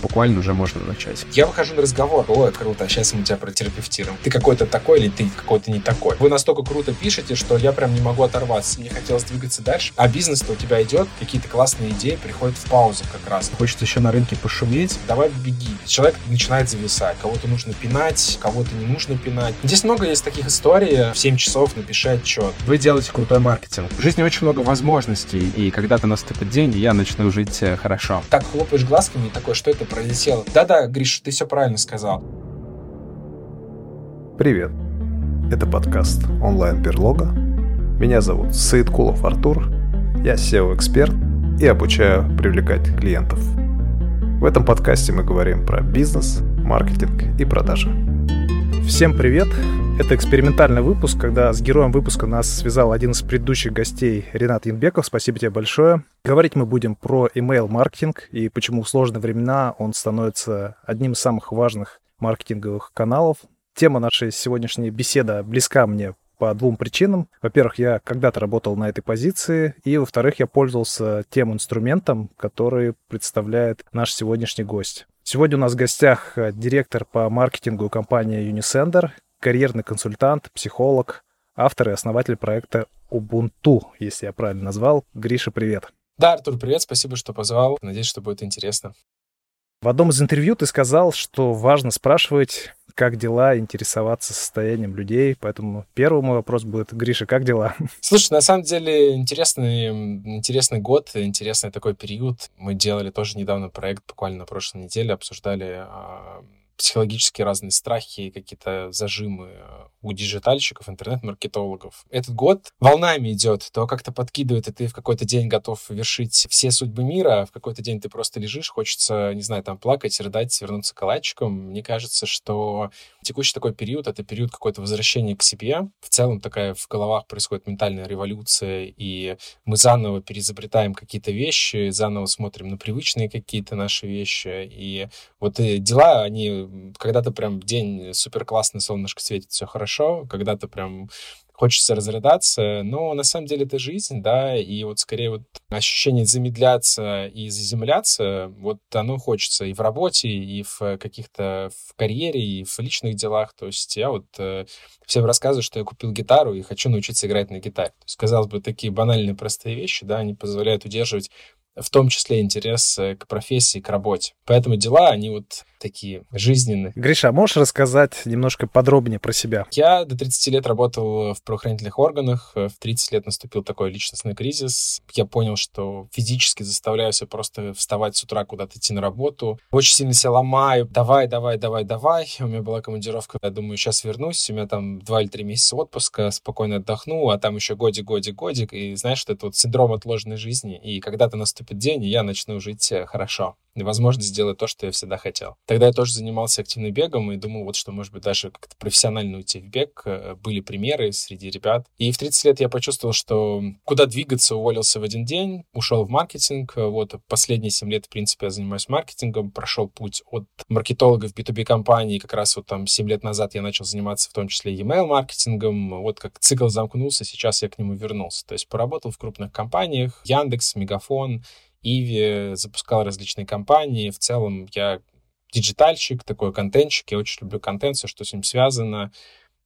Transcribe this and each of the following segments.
буквально уже можно начать. Я выхожу на разговор. Ой, круто, а сейчас мы тебя протерапевтируем. Ты какой-то такой или ты какой-то не такой. Вы настолько круто пишете, что я прям не могу оторваться. Мне хотелось двигаться дальше. А бизнес-то у тебя идет, какие-то классные идеи приходят в паузу как раз. Хочется еще на рынке пошуметь. Давай беги. Человек начинает зависать. Кого-то нужно пинать, кого-то не нужно пинать. Здесь много есть таких историй. В 7 часов напиши отчет. Вы делаете крутой маркетинг. В жизни очень много возможностей, и когда-то наступит день, я начну жить э, хорошо. Так хлопаешь глазками и такой, что это пролетело? Да-да, Гриш, ты все правильно сказал. Привет. Это подкаст онлайн-берлога. Меня зовут Саидкулов Артур. Я SEO-эксперт и обучаю привлекать клиентов. В этом подкасте мы говорим про бизнес, маркетинг и продажи. Всем привет! Это экспериментальный выпуск, когда с героем выпуска нас связал один из предыдущих гостей Ренат Янбеков. Спасибо тебе большое. Говорить мы будем про email-маркетинг и почему в сложные времена он становится одним из самых важных маркетинговых каналов. Тема нашей сегодняшней беседы близка мне по двум причинам. Во-первых, я когда-то работал на этой позиции, и, во-вторых, я пользовался тем инструментом, который представляет наш сегодняшний гость. Сегодня у нас в гостях э, директор по маркетингу компании Unisender, карьерный консультант, психолог, автор и основатель проекта Ubuntu, если я правильно назвал. Гриша, привет. Да, Артур, привет, спасибо, что позвал. Надеюсь, что будет интересно. В одном из интервью ты сказал, что важно спрашивать, как дела, интересоваться состоянием людей. Поэтому первый мой вопрос будет, Гриша, как дела? Слушай, на самом деле интересный, интересный год, интересный такой период. Мы делали тоже недавно проект, буквально на прошлой неделе, обсуждали а, психологические разные страхи, какие-то зажимы а, у диджитальщиков, интернет-маркетологов. Этот год волнами идет, то как-то подкидывает, и ты в какой-то день готов вершить все судьбы мира, а в какой-то день ты просто лежишь, хочется, не знаю, там плакать, рыдать, свернуться калачиком. Мне кажется, что текущий такой период — это период какое-то возвращения к себе. В целом такая в головах происходит ментальная революция, и мы заново переизобретаем какие-то вещи, заново смотрим на привычные какие-то наши вещи. И вот и дела, они когда-то прям день супер классный, солнышко светит, все хорошо, хорошо, когда-то прям хочется разрыдаться, но на самом деле это жизнь, да, и вот скорее вот ощущение замедляться и заземляться, вот оно хочется и в работе, и в каких-то в карьере, и в личных делах, то есть я вот э, всем рассказываю, что я купил гитару и хочу научиться играть на гитаре. То есть, казалось бы, такие банальные простые вещи, да, они позволяют удерживать в том числе интерес э, к профессии, к работе. Поэтому дела, они вот такие жизненные. Гриша, а можешь рассказать немножко подробнее про себя? Я до 30 лет работал в правоохранительных органах. В 30 лет наступил такой личностный кризис. Я понял, что физически заставляю себя просто вставать с утра куда-то идти на работу. Очень сильно себя ломаю. Давай, давай, давай, давай. У меня была командировка. Я думаю, сейчас вернусь. У меня там 2 или 3 месяца отпуска. Спокойно отдохну. А там еще годик, годик, годик. И знаешь, что это вот синдром отложенной жизни. И когда-то наступит день, и я начну жить э, хорошо возможность сделать то, что я всегда хотел. Тогда я тоже занимался активным бегом и думал, вот что, может быть, даже как-то профессионально уйти в бег. Э, были примеры среди ребят. И в 30 лет я почувствовал, что куда двигаться, уволился в один день, ушел в маркетинг. Вот последние 7 лет, в принципе, я занимаюсь маркетингом, прошел путь от маркетолога в B2B компании. Как раз вот там 7 лет назад я начал заниматься в том числе email маркетингом. Вот как цикл замкнулся, сейчас я к нему вернулся. То есть поработал в крупных компаниях, Яндекс, Мегафон, Иви, запускал различные компании. В целом я диджитальщик, такой контентщик, я очень люблю контент, все, что с ним связано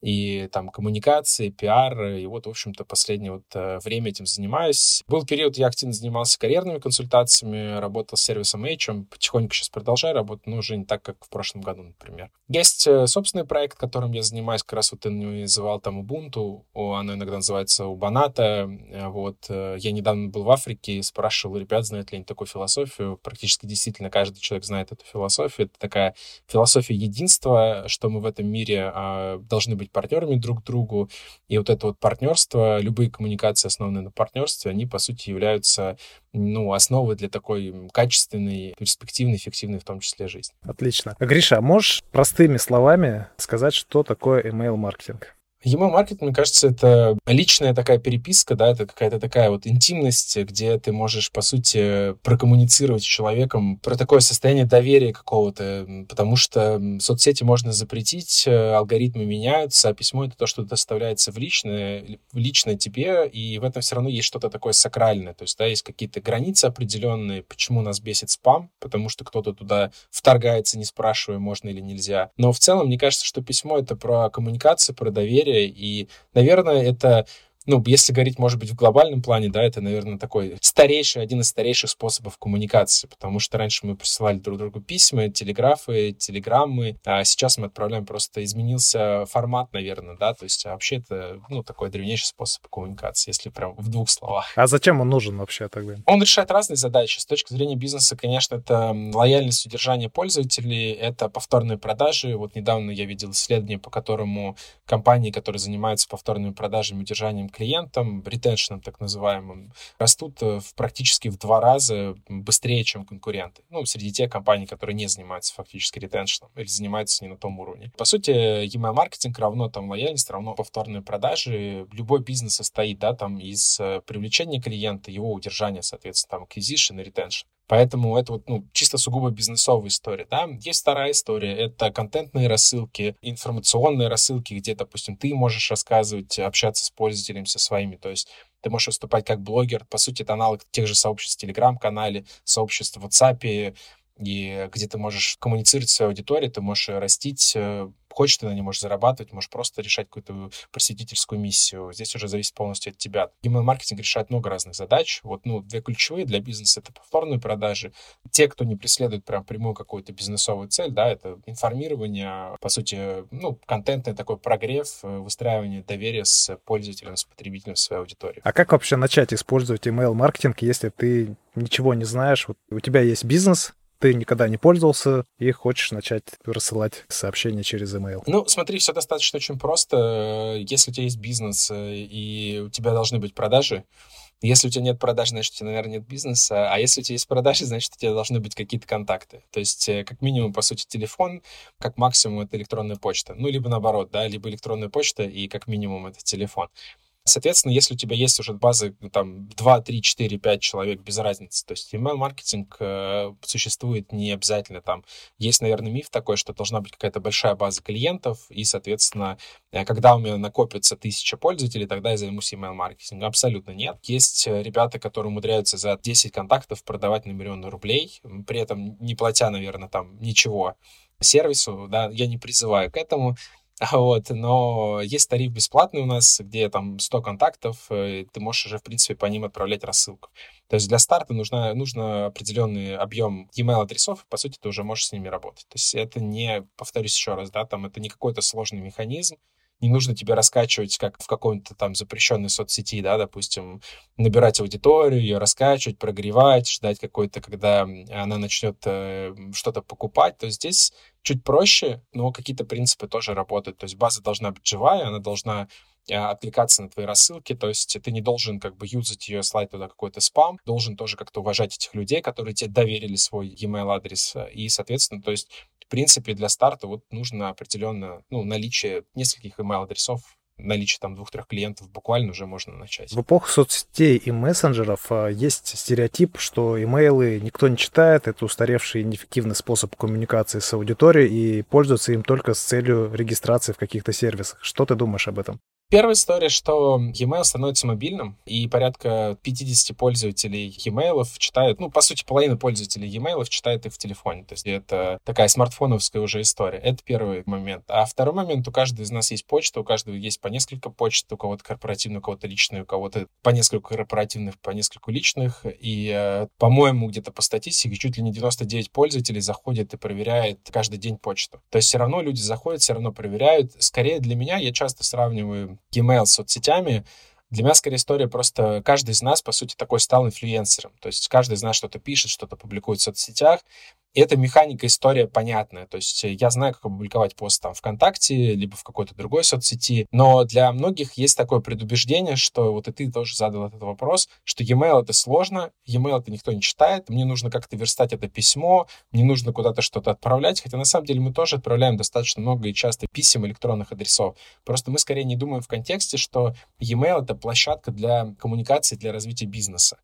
и там коммуникации, пиар, и вот, в общем-то, последнее вот э, время этим занимаюсь. Был период, я активно занимался карьерными консультациями, работал с сервисом H, потихоньку сейчас продолжаю работать, но уже не так, как в прошлом году, например. Есть э, собственный проект, которым я занимаюсь, как раз вот ты называл там Ubuntu, оно иногда называется Ubunata, э, вот. Я недавно был в Африке спрашивал ребят, знают ли они такую философию. Практически действительно каждый человек знает эту философию. Это такая философия единства, что мы в этом мире а, должны быть партнерами друг другу. И вот это вот партнерство, любые коммуникации, основанные на партнерстве, они, по сути, являются ну, основой для такой качественной, перспективной, эффективной в том числе жизни. Отлично. Гриша, а можешь простыми словами сказать, что такое email-маркетинг? Email маркетинг, мне кажется, это личная такая переписка, да, это какая-то такая вот интимность, где ты можешь, по сути, прокоммуницировать с человеком про такое состояние доверия какого-то, потому что соцсети можно запретить, э, алгоритмы меняются, а письмо — это то, что доставляется в личное, в личное тебе, и в этом все равно есть что-то такое сакральное, то есть, да, есть какие-то границы определенные, почему нас бесит спам, потому что кто-то туда вторгается, не спрашивая, можно или нельзя. Но в целом, мне кажется, что письмо — это про коммуникацию, про доверие, И, наверное, это ну, если говорить, может быть, в глобальном плане, да, это, наверное, такой старейший, один из старейших способов коммуникации, потому что раньше мы присылали друг другу письма, телеграфы, телеграммы, а сейчас мы отправляем просто изменился формат, наверное, да, то есть вообще это, ну, такой древнейший способ коммуникации, если прям в двух словах. А зачем он нужен вообще тогда? Он решает разные задачи. С точки зрения бизнеса, конечно, это лояльность удержания пользователей, это повторные продажи. Вот недавно я видел исследование, по которому компании, которые занимаются повторными продажами, удержанием клиентам, ретеншеном так называемым, растут э, в, практически в два раза быстрее, чем конкуренты. Ну, среди тех компаний, которые не занимаются фактически ретеншеном или занимаются не на том уровне. По сути, email маркетинг равно там лояльность, равно повторные продажи. Любой бизнес состоит, да, там из э, привлечения клиента, его удержания, соответственно, там acquisition и retention. Поэтому это вот, ну, чисто сугубо бизнесовая история, да. Есть вторая история, это контентные рассылки, информационные рассылки, где, допустим, ты можешь рассказывать, общаться с пользователями со своими, то есть ты можешь выступать как блогер, по сути, это аналог тех же сообществ в Телеграм-канале, сообществ в WhatsApp, и где ты можешь коммуницировать с своей аудиторией, ты можешь растить э, Хочешь, ты на ней можешь зарабатывать, можешь просто решать какую-то просветительскую миссию. Здесь уже зависит полностью от тебя. Email-маркетинг решает много разных задач. Вот, ну, две ключевые для бизнеса — это повторные продажи. Те, кто не преследует прям прямую какую-то бизнесовую цель, да, это информирование, по сути, ну, контентный такой прогрев, э, выстраивание доверия с пользователем, с потребителем своей аудитории. А как вообще начать использовать email-маркетинг, если ты ничего не знаешь? Вот у тебя есть бизнес, ты никогда не пользовался и хочешь начать рассылать сообщения через email? Ну, смотри, все достаточно очень просто. Если у тебя есть бизнес э, и у тебя должны быть продажи, если у тебя нет продаж, значит, у тебя, наверное, нет бизнеса. А если у тебя есть продажи, значит, у тебя должны быть какие-то контакты. То есть, э, как минимум, по сути, телефон, как максимум, это электронная почта. Ну, либо наоборот, да, либо электронная почта и как минимум это телефон. Соответственно, если у тебя есть уже базы ну, там 2, 3, 4, 5 человек, без разницы. То есть email-маркетинг э, существует не обязательно там. Есть, наверное, миф такой, что должна быть какая-то большая база клиентов, и, соответственно, э, когда у меня накопится тысяча пользователей, тогда я займусь email-маркетингом. Абсолютно нет. Есть э, ребята, которые умудряются за 10 контактов продавать на миллион рублей, при этом не платя, наверное, там ничего сервису, да, я не призываю к этому. Вот, но есть тариф бесплатный у нас, где там 100 контактов, и ты можешь уже, в принципе, по ним отправлять рассылку. То есть для старта нужно, нужно определенный объем email адресов, и, по сути, ты уже можешь с ними работать. То есть это не, повторюсь еще раз, да, там это не какой-то сложный механизм, не нужно тебе раскачивать, как в каком-то там запрещенной соцсети, да, допустим, набирать аудиторию, ее раскачивать, прогревать, ждать какой-то, когда она начнет э, что-то покупать. То здесь чуть проще, но какие-то принципы тоже работают. То есть база должна быть живая, она должна откликаться на твои рассылки, то есть ты не должен как бы юзать ее, слать туда какой-то спам, должен тоже как-то уважать этих людей, которые тебе доверили свой e-mail адрес, и, соответственно, то есть принципе, для старта вот нужно определенно, ну, наличие нескольких email-адресов наличие там двух-трех клиентов буквально уже можно начать. В эпоху соцсетей и мессенджеров а, есть стереотип, что имейлы никто не читает, это устаревший и неэффективный способ коммуникации с аудиторией и пользуются им только с целью регистрации в каких-то сервисах. Что ты думаешь об этом? Первая история, что e-mail становится мобильным, и порядка 50 пользователей e-mail читают, ну, по сути, половина пользователей e-mail читает их в телефоне. То есть это такая смартфоновская уже история. Это первый момент. А второй момент, у каждого из нас есть почта, у каждого есть по несколько почт, у кого-то корпоративная, у кого-то личная, у кого-то по несколько корпоративных, по несколько личных. И, э, по-моему, где-то по статистике чуть ли не 99 пользователей заходит и проверяет каждый день почту. То есть все равно люди заходят, все равно проверяют. Скорее для меня, я часто сравниваю Gmail с соцсетями, для меня, скорее, история просто каждый из нас, по сути, такой стал инфлюенсером. То есть каждый из нас что-то пишет, что-то публикует в соцсетях, эта механика, история понятная. То есть я знаю, как опубликовать пост там ВКонтакте, либо в какой-то другой соцсети, но для многих есть такое предубеждение, что вот и ты тоже задал этот вопрос, что e-mail это сложно, e-mail это никто не читает, мне нужно как-то верстать это письмо, мне нужно куда-то что-то отправлять, хотя на самом деле мы тоже отправляем достаточно много и часто писем электронных адресов. Просто мы скорее не думаем в контексте, что e-mail это площадка для коммуникации, для развития бизнеса.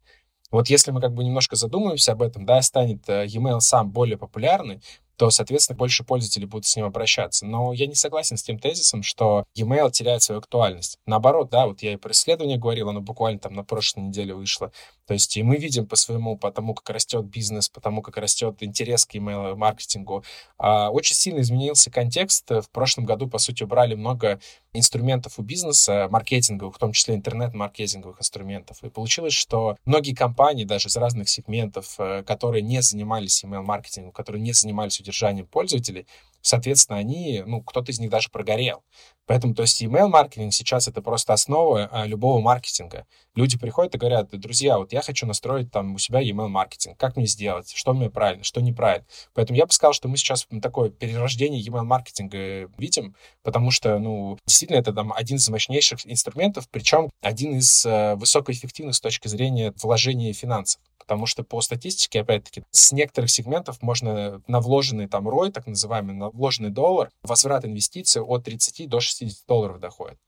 Вот если мы как бы немножко задумаемся об этом, да, станет э, e-mail сам более популярный, то, соответственно, больше пользователей будут с ним обращаться. Но я не согласен с тем тезисом, что e-mail теряет свою актуальность. Наоборот, да, вот я и про исследование говорил, оно буквально там на прошлой неделе вышло. То есть и мы видим по своему, по тому, как растет бизнес, по тому, как растет интерес к email-маркетингу. А, очень сильно изменился контекст. В прошлом году, по сути, убрали много инструментов у бизнеса, маркетинговых, в том числе интернет-маркетинговых инструментов. И получилось, что многие компании, даже из разных сегментов, э, которые не занимались email-маркетингом, которые не занимались удержанием пользователей, соответственно, они, ну, кто-то из них даже прогорел. Поэтому, то есть, email-маркетинг сейчас это просто основа а, любого маркетинга. Люди приходят и говорят, друзья, вот я хочу настроить там у себя email-маркетинг. Как мне сделать? Что мне правильно, что неправильно? Поэтому я бы сказал, что мы сейчас такое перерождение email-маркетинга видим, потому что, ну, действительно, это там один из мощнейших инструментов, причем один из э, высокоэффективных с точки зрения вложения финансов потому что по статистике, опять-таки, с некоторых сегментов можно на вложенный там ROI, так называемый, на вложенный доллар, возврат инвестиций от 30 до 60 долларов доходит.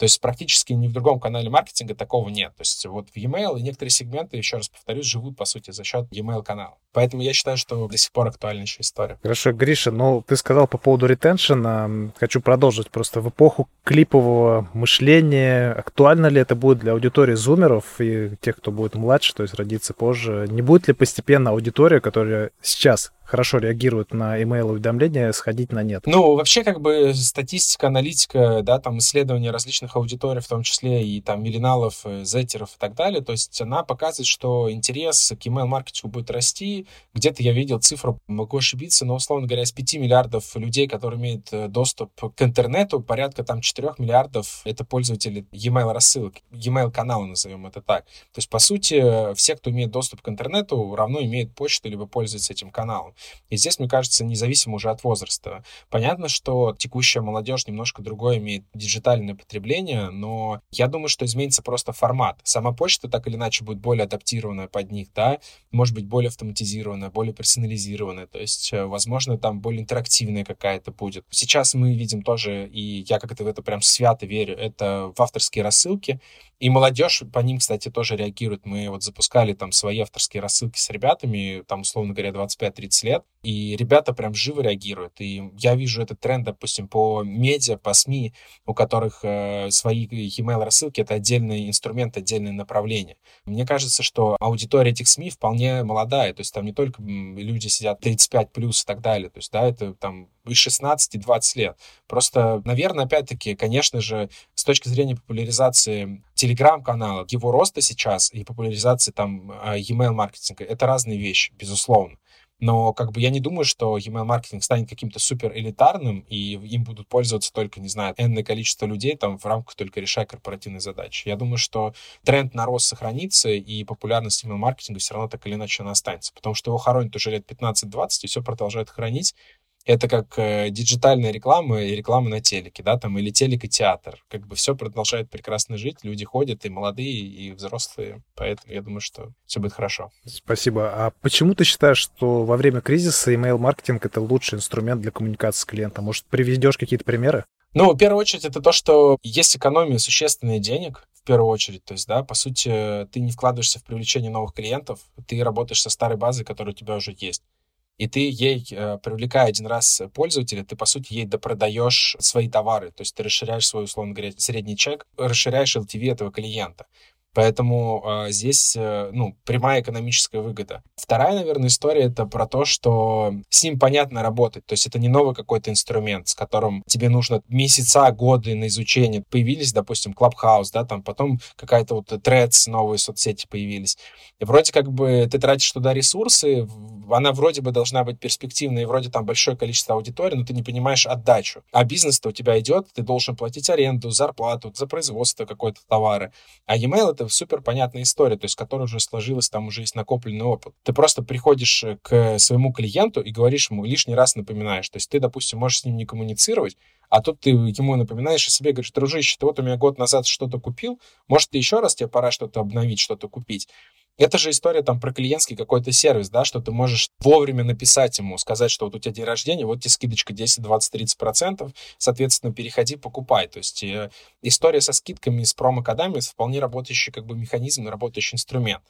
То есть практически ни в другом канале маркетинга такого нет. То есть вот в e-mail и некоторые сегменты, еще раз повторюсь, живут, по сути, за счет e-mail канала. Поэтому я считаю, что до сих пор актуальна еще история. Хорошо, Гриша, ну ты сказал по поводу ретеншена. Хочу продолжить. Просто в эпоху клипового мышления актуально ли это будет для аудитории зумеров и тех, кто будет младше, то есть родиться позже? Не будет ли постепенно аудитория, которая сейчас хорошо реагируют на email-уведомления, сходить на нет? Ну, вообще, как бы статистика, аналитика, да, там исследования различных аудиторий, в том числе и там миллиналов, э, зеттеров и так далее, то есть она показывает, что интерес к email-маркетингу будет расти. Где-то я видел цифру, могу ошибиться, но, условно говоря, из 5 миллиардов людей, которые имеют э, доступ к интернету, порядка там 4 миллиардов — это пользователи e-mail рассылок, e-mail канала, назовем это так. То есть, по сути, все, кто имеет доступ к интернету, равно имеют почту, либо пользуются этим каналом. И здесь, мне кажется, независимо уже от возраста. Понятно, что текущая молодежь немножко другое имеет диджитальное потребление, но я думаю, что изменится просто формат. Сама почта так или иначе будет более адаптированная под них, да, может быть, более автоматизированная, более персонализированная, то есть, э, возможно, там более интерактивная какая-то будет. Сейчас мы видим тоже, и я как-то в это прям свято верю, это в авторские рассылки, и молодежь по ним, кстати, тоже реагирует. Мы вот запускали там свои авторские рассылки с ребятами, там, условно говоря, 25-30 лет, и ребята прям живо реагируют. И я вижу этот тренд, допустим, по медиа, по СМИ, у которых э, свои e-mail рассылки — это отдельный инструмент, отдельное направление. Мне кажется, что аудитория этих СМИ вполне молодая, то есть там не только люди сидят 35 плюс и так далее, то есть, да, это там и 16, и 20 лет. Просто, наверное, опять-таки, конечно же, с точки зрения популяризации телеграм-канала, его роста сейчас и популяризации там а, e-mail маркетинга, это разные вещи, безусловно. Но как бы я не думаю, что email маркетинг станет каким-то супер элитарным, и им будут пользоваться только, не знаю, энное количество людей там в рамках только решая корпоративные задачи. Я думаю, что тренд на рост сохранится, и популярность email маркетинга все равно так или иначе она останется, потому что его хоронят уже лет 15-20, и все продолжает хранить это как э, диджитальная реклама и реклама на телеке, да, там, или телек и театр. Как бы все продолжает прекрасно жить, люди ходят, и молодые, и взрослые, поэтому я думаю, что все будет хорошо. Спасибо. А почему ты считаешь, что во время кризиса email-маркетинг — это лучший инструмент для коммуникации с клиентом? Может, приведешь какие-то примеры? Ну, в первую очередь, это то, что есть экономия существенных денег, в первую очередь. То есть, да, по сути, ты не вкладываешься в привлечение новых клиентов, ты работаешь со старой базой, которая у тебя уже есть и ты ей, э, привлекая один раз пользователя, ты, по сути, ей допродаешь свои товары. То есть ты расширяешь свой, условно говоря, средний чек, расширяешь LTV этого клиента. Поэтому э, здесь, э, ну, прямая экономическая выгода. Вторая, наверное, история это про то, что с ним понятно работать. То есть это не новый какой-то инструмент, с которым тебе нужно месяца, годы на изучение. Появились, допустим, Clubhouse, да, там потом какая-то вот Threads, новые соцсети появились. И вроде как бы ты тратишь туда ресурсы, она вроде бы должна быть перспективной, и вроде там большое количество аудитории, но ты не понимаешь отдачу. А бизнес-то у тебя идет, ты должен платить аренду, зарплату за производство какой-то товара. А e-mail это супер понятная история, то есть которая уже сложилась, там уже есть накопленный опыт. Ты просто приходишь э, к своему клиенту и говоришь ему, лишний раз напоминаешь. То есть ты, допустим, можешь с ним не коммуницировать, а тут ты ему напоминаешь о себе, говоришь, дружище, ты вот у меня год назад что-то купил, может, ты еще раз тебе пора что-то обновить, что-то купить. Это же история там про клиентский какой-то сервис, да, что ты можешь вовремя написать ему, сказать, что вот у тебя день рождения, вот тебе скидочка 10, 20, 30 процентов, соответственно, переходи, покупай. То есть э, история со скидками, с промокодами вполне работающий как бы механизм, работающий инструмент.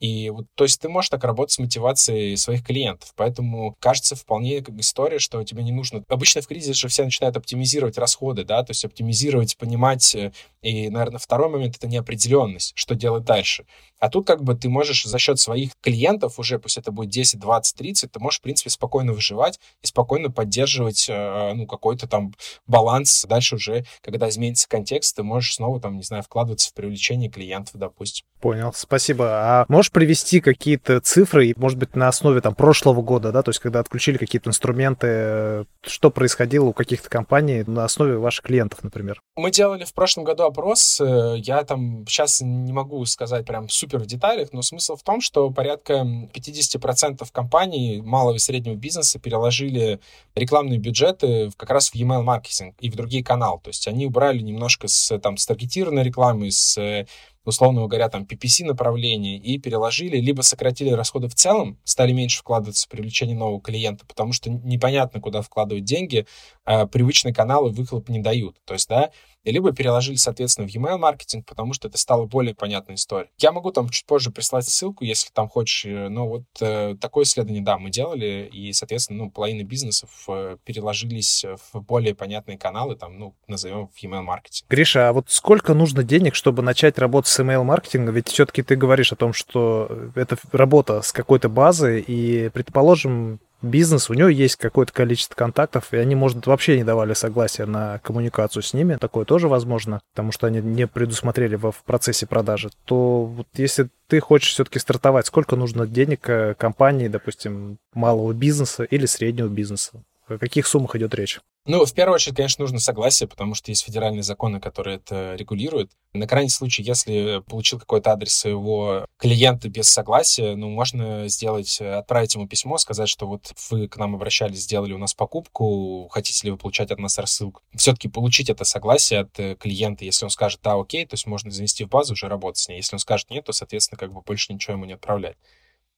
И вот, то есть ты можешь так работать с мотивацией своих клиентов. Поэтому кажется вполне как история, что тебе не нужно... Обычно в кризисе же все начинают оптимизировать расходы, да, то есть оптимизировать, понимать. Э, и, наверное, второй момент — это неопределенность, что делать дальше. А тут как бы ты можешь за счет своих клиентов уже, пусть это будет 10, 20, 30, ты можешь, в принципе, спокойно выживать и спокойно поддерживать, э, ну, какой-то там баланс. Дальше уже, когда изменится контекст, ты можешь снова, там, не знаю, вкладываться в привлечение клиентов, допустим. Понял, спасибо. А можешь привести какие-то цифры, может быть, на основе там прошлого года, да, то есть когда отключили какие-то инструменты, что происходило у каких-то компаний на основе ваших клиентов, например? Мы делали в прошлом году опрос, э, я там сейчас не могу сказать прям супер в деталях, но смысл в том, что порядка 50% компаний малого и среднего бизнеса переложили рекламные бюджеты как раз в email маркетинг и в другие каналы, то есть они убрали немножко с там с таргетированной рекламы, с условно говоря, там, PPC направление и переложили, либо сократили расходы в целом, стали меньше вкладываться в привлечение нового клиента, потому что непонятно, куда вкладывать деньги, а привычные каналы выхлоп не дают. То есть, да, либо переложили, соответственно, в e-mail маркетинг, потому что это стало более понятной историей. Я могу там чуть позже прислать ссылку, если там хочешь, э, но вот э, такое исследование, да, мы делали, и, соответственно, ну, половина бизнесов э, переложились в более понятные каналы, там, ну, назовем в e-mail маркетинг. Гриша, а вот сколько нужно денег, чтобы начать работать с email маркетингом? Ведь все-таки ты говоришь о том, что это работа с какой-то базой, и, предположим, бизнес, у него есть какое-то количество контактов, и они, может, вообще не давали согласия на коммуникацию с ними, такое тоже возможно, потому что они не предусмотрели в процессе продажи, то вот если ты хочешь все-таки стартовать, сколько нужно денег э, компании, допустим, малого бизнеса или среднего бизнеса? О каких суммах идет речь? Ну, в первую очередь, конечно, нужно согласие, потому что есть федеральные законы, которые это регулируют. На крайний случай, если получил какой-то адрес своего клиента без согласия, ну, можно сделать, отправить ему письмо, сказать, что вот вы к нам обращались, сделали у нас покупку, хотите ли вы получать от нас рассылку. Все-таки получить это согласие от э, клиента, если он скажет «да, окей», то есть можно занести в базу, уже работать с ней. Если он скажет «нет», то, соответственно, как бы больше ничего ему не отправлять.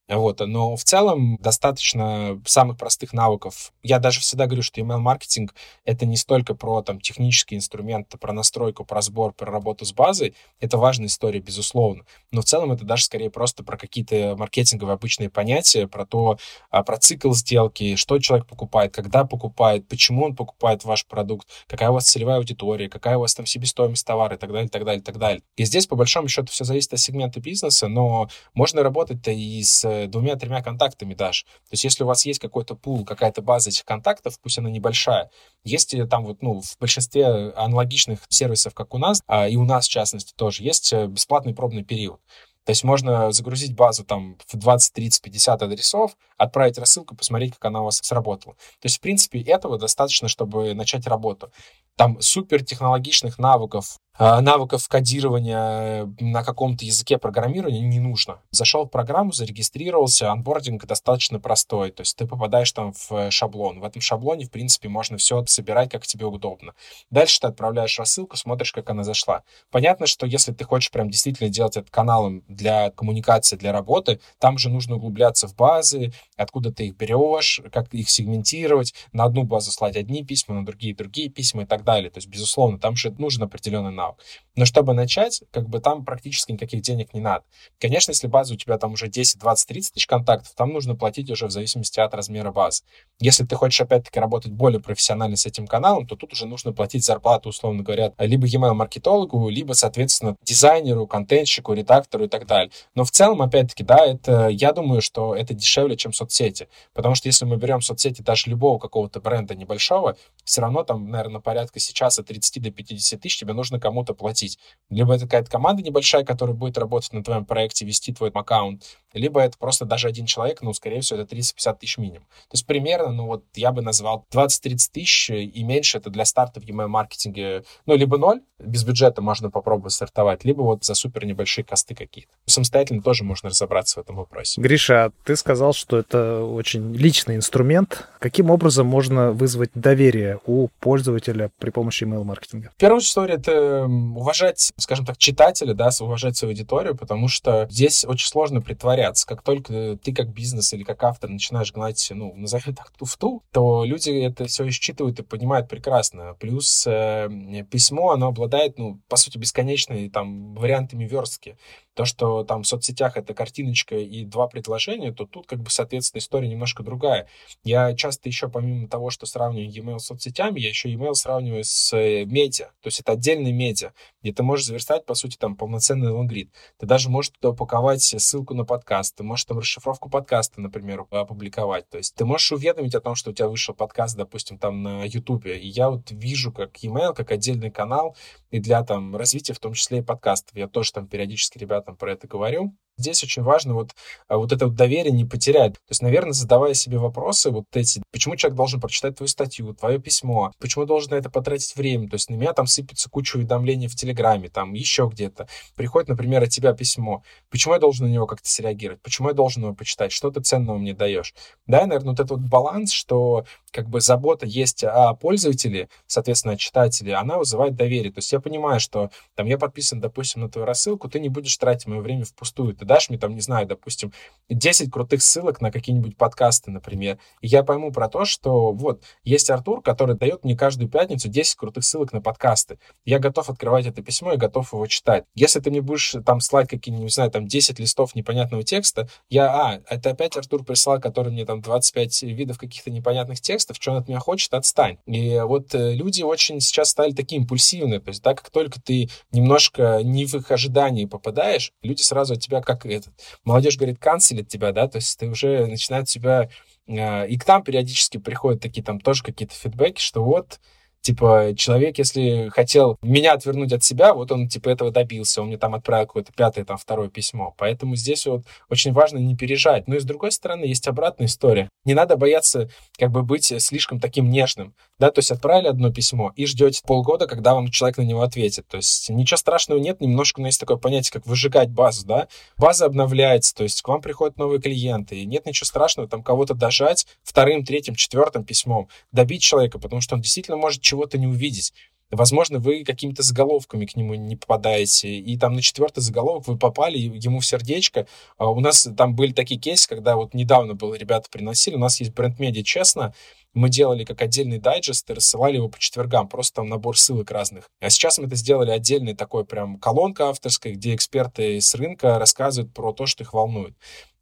Вот, но в целом достаточно самых простых навыков. Я даже всегда говорю, что email-маркетинг — это не столько про там, технические инструменты, про настройку, про сбор, про работу с базой. Это важная история, безусловно. Но в целом это даже скорее просто про какие-то маркетинговые обычные понятия, про то, а, про цикл сделки, что человек покупает, когда покупает, почему он покупает ваш продукт, какая у вас целевая аудитория, какая у вас там себестоимость товара и так далее, и так далее, и так далее. И здесь, по большому счету, все зависит от сегмента бизнеса, но можно работать-то и с двумя-тремя контактами даже. То есть если у вас есть какой-то пул, какая-то база этих контактов, пусть она небольшая, есть там вот, ну, в большинстве аналогичных сервисов, как у нас, а, и у нас, в частности, тоже, есть э, бесплатный пробный период. То есть можно загрузить базу там в 20, 30, 50 адресов, отправить рассылку, посмотреть, как она у вас сработала. То есть, в принципе, этого достаточно, чтобы начать работу. Там супер технологичных навыков а, навыков кодирования на каком-то языке программирования не нужно. Зашел в программу, зарегистрировался, анбординг достаточно простой, то есть ты попадаешь там в шаблон. В этом шаблоне, в принципе, можно все собирать, как тебе удобно. Дальше ты отправляешь рассылку, смотришь, как она зашла. Понятно, что если ты хочешь прям действительно делать это каналом для коммуникации, для работы, там же нужно углубляться в базы, откуда ты их берешь, как их сегментировать, на одну базу слать одни письма, на другие другие письма и так далее. То есть, безусловно, там же нужен определенный навык. Но чтобы начать, как бы там практически никаких денег не надо. Конечно, если база у тебя там уже 10, 20, 30 тысяч контактов, там нужно платить уже в зависимости от размера базы. Если ты хочешь, опять-таки, работать более профессионально с этим каналом, то тут уже нужно платить зарплату, условно говоря, либо email-маркетологу, либо, соответственно, дизайнеру, контентщику, редактору и так далее. Но в целом, опять-таки, да, это, я думаю, что это дешевле, чем соцсети. Потому что если мы берем соцсети даже любого какого-то бренда небольшого, все равно там, наверное, порядка заработка сейчас от 30 до 50 тысяч тебе нужно кому-то платить. Либо это какая-то команда небольшая, которая будет работать на твоем проекте, вести твой аккаунт, либо это просто даже один человек, ну, скорее всего, это 30-50 тысяч минимум. То есть примерно, ну, вот я бы назвал 20-30 тысяч и меньше это для старта в email маркетинге, ну, либо ноль, без бюджета можно попробовать стартовать, либо вот за супер небольшие косты какие-то. Самостоятельно тоже можно разобраться в этом вопросе. Гриша, ты сказал, что это очень личный инструмент. Каким образом можно вызвать доверие у пользователя при помощи email маркетинга? В первую очередь это уважать, скажем так, читателя, да, уважать свою аудиторию, потому что здесь очень сложно притворяться. Как только ты как бизнес или как автор начинаешь гнать, ну, назовем так, туфту, то люди это все считывают и понимают прекрасно. Плюс э, письмо, оно обладает, ну, по сути, бесконечной там вариантами верстки. То, что там в соцсетях это картиночка и два предложения, то тут как бы, соответственно, история немножко другая. Я часто еще, помимо того, что сравниваю e-mail с соцсетями, я еще e-mail сравниваю с э, медиа. То есть это отдельный медиа, где ты можешь заверстать, по сути, там полноценный лонгрид. Ты даже можешь туда упаковать ссылку на подкаст, ты можешь там расшифровку подкаста, например, опубликовать. То есть ты можешь уведомить о том, что у тебя вышел подкаст, допустим, там на YouTube. И я вот вижу как e-mail, как отдельный канал, и для там развития в том числе и подкастов. Я тоже там периодически ребятам про это говорю. Здесь очень важно вот, а, вот это вот доверие не потерять. То есть, наверное, задавая себе вопросы вот эти, почему человек должен прочитать твою статью, твое письмо, почему должен на это потратить время. То есть на меня там сыпется куча уведомлений в Телеграме, там еще где-то. Приходит, например, от тебя письмо. Почему я должен на него как-то среагировать? Почему я должен его почитать? Что ты ценного мне даешь? Да, наверное, вот этот вот баланс, что как бы забота есть о пользователе, соответственно, о читателе, она вызывает доверие. То есть я понимаю, что там я подписан, допустим, на твою рассылку, ты не будешь тратить мое время впустую. Ты дашь мне там, не знаю, допустим, 10 крутых ссылок на какие-нибудь подкасты, например. И я пойму про то, что вот есть Артур, который дает мне каждую пятницу 10 крутых ссылок на подкасты. Я готов открывать это письмо и готов его читать. Если ты мне будешь там слать какие-нибудь, не знаю, там 10 листов непонятного текста, я, а, это опять Артур прислал, который мне там 25 видов каких-то непонятных текстов, что он от меня хочет, отстань. И вот э, люди очень сейчас стали такие импульсивные, то есть, да, как только ты немножко не в их ожидании попадаешь, люди сразу от тебя как этот, молодежь говорит, канцелит тебя, да, то есть ты уже начинает тебя... Э, и к нам периодически приходят такие там тоже какие-то фидбэки, что вот Типа, человек, если хотел меня отвернуть от себя, вот он, типа, этого добился. Он мне там отправил какое-то пятое, там, второе письмо. Поэтому здесь вот очень важно не пережать. Но и с другой стороны, есть обратная история. Не надо бояться, как бы, быть слишком таким нежным. Да, то есть отправили одно письмо и ждете полгода, когда вам человек на него ответит. То есть ничего страшного нет, немножко, но есть такое понятие, как выжигать базу, да. База обновляется, то есть к вам приходят новые клиенты, и нет ничего страшного там кого-то дожать вторым, третьим, четвертым письмом, добить человека, потому что он действительно может чего-то не увидеть. Возможно, вы какими-то заголовками к нему не попадаете, и там на четвертый заголовок вы попали ему в сердечко. А у нас там были такие кейсы, когда вот недавно было, ребята приносили, у нас есть бренд-медиа «Честно», мы делали как отдельный дайджест и рассылали его по четвергам, просто там набор ссылок разных. А сейчас мы это сделали отдельный такой прям колонка авторская, где эксперты с рынка рассказывают про то, что их волнует.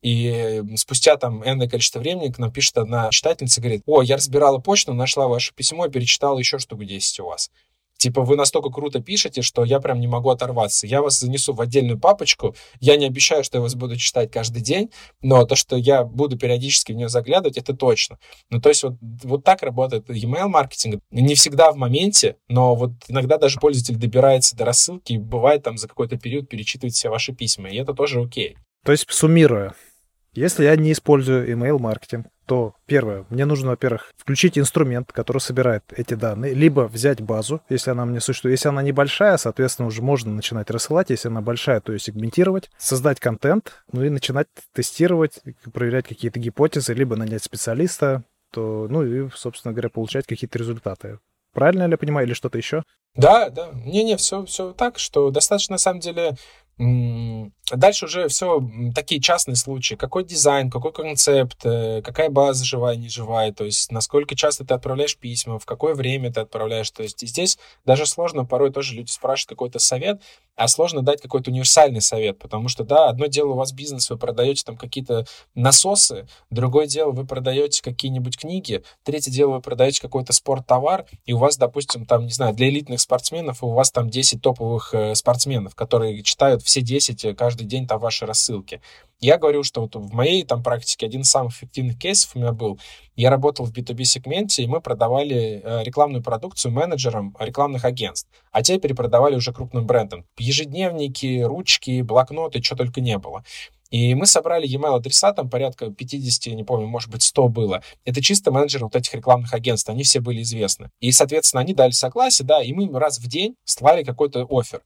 И спустя там энное количество времени к нам пишет одна читательница, говорит, о, я разбирала почту, нашла ваше письмо перечитала еще штук 10 у вас. Типа, вы настолько круто пишете, что я прям не могу оторваться. Я вас занесу в отдельную папочку. Я не обещаю, что я вас буду читать каждый день, но то, что я буду периодически в нее заглядывать, это точно. Ну, то есть вот, вот так работает email маркетинг. Не всегда в моменте, но вот иногда даже пользователь добирается до рассылки и бывает там за какой-то период перечитывает все ваши письма, и это тоже окей. То есть, суммируя, если я не использую email маркетинг, то первое, мне нужно, во-первых, включить инструмент, который собирает эти данные, либо взять базу, если она мне существует. Если она небольшая, соответственно, уже можно начинать рассылать. Если она большая, то ее сегментировать, создать контент, ну и начинать тестировать, проверять какие-то гипотезы, либо нанять специалиста, то, ну и, собственно говоря, получать какие-то результаты. Правильно ли я понимаю, или что-то еще? Да, да. Не-не, все, все так, что достаточно, на самом деле, Дальше уже все такие частные случаи. Какой дизайн, какой концепт, э, какая база живая, не живая, то есть насколько часто ты отправляешь письма, в какое время ты отправляешь. То есть здесь даже сложно, порой тоже люди спрашивают какой-то совет, а сложно дать какой-то универсальный совет, потому что, да, одно дело у вас бизнес, вы продаете там какие-то насосы, другое дело вы продаете какие-нибудь книги, третье дело вы продаете какой-то спорттовар, и у вас, допустим, там, не знаю, для элитных спортсменов у вас там 10 топовых э, спортсменов, которые читают все 10 каждый каждый день там ваши рассылки. Я говорю, что вот в моей там практике один из самых эффективных кейсов у меня был. Я работал в B2B-сегменте, и мы продавали э, рекламную продукцию менеджерам рекламных агентств. А те перепродавали уже крупным брендам. Ежедневники, ручки, блокноты, что только не было. И мы собрали e-mail адреса, там порядка 50, не помню, может быть, 100 было. Это чисто менеджеры вот этих рекламных агентств, они все были известны. И, соответственно, они дали согласие, да, и мы раз в день слали какой-то офер.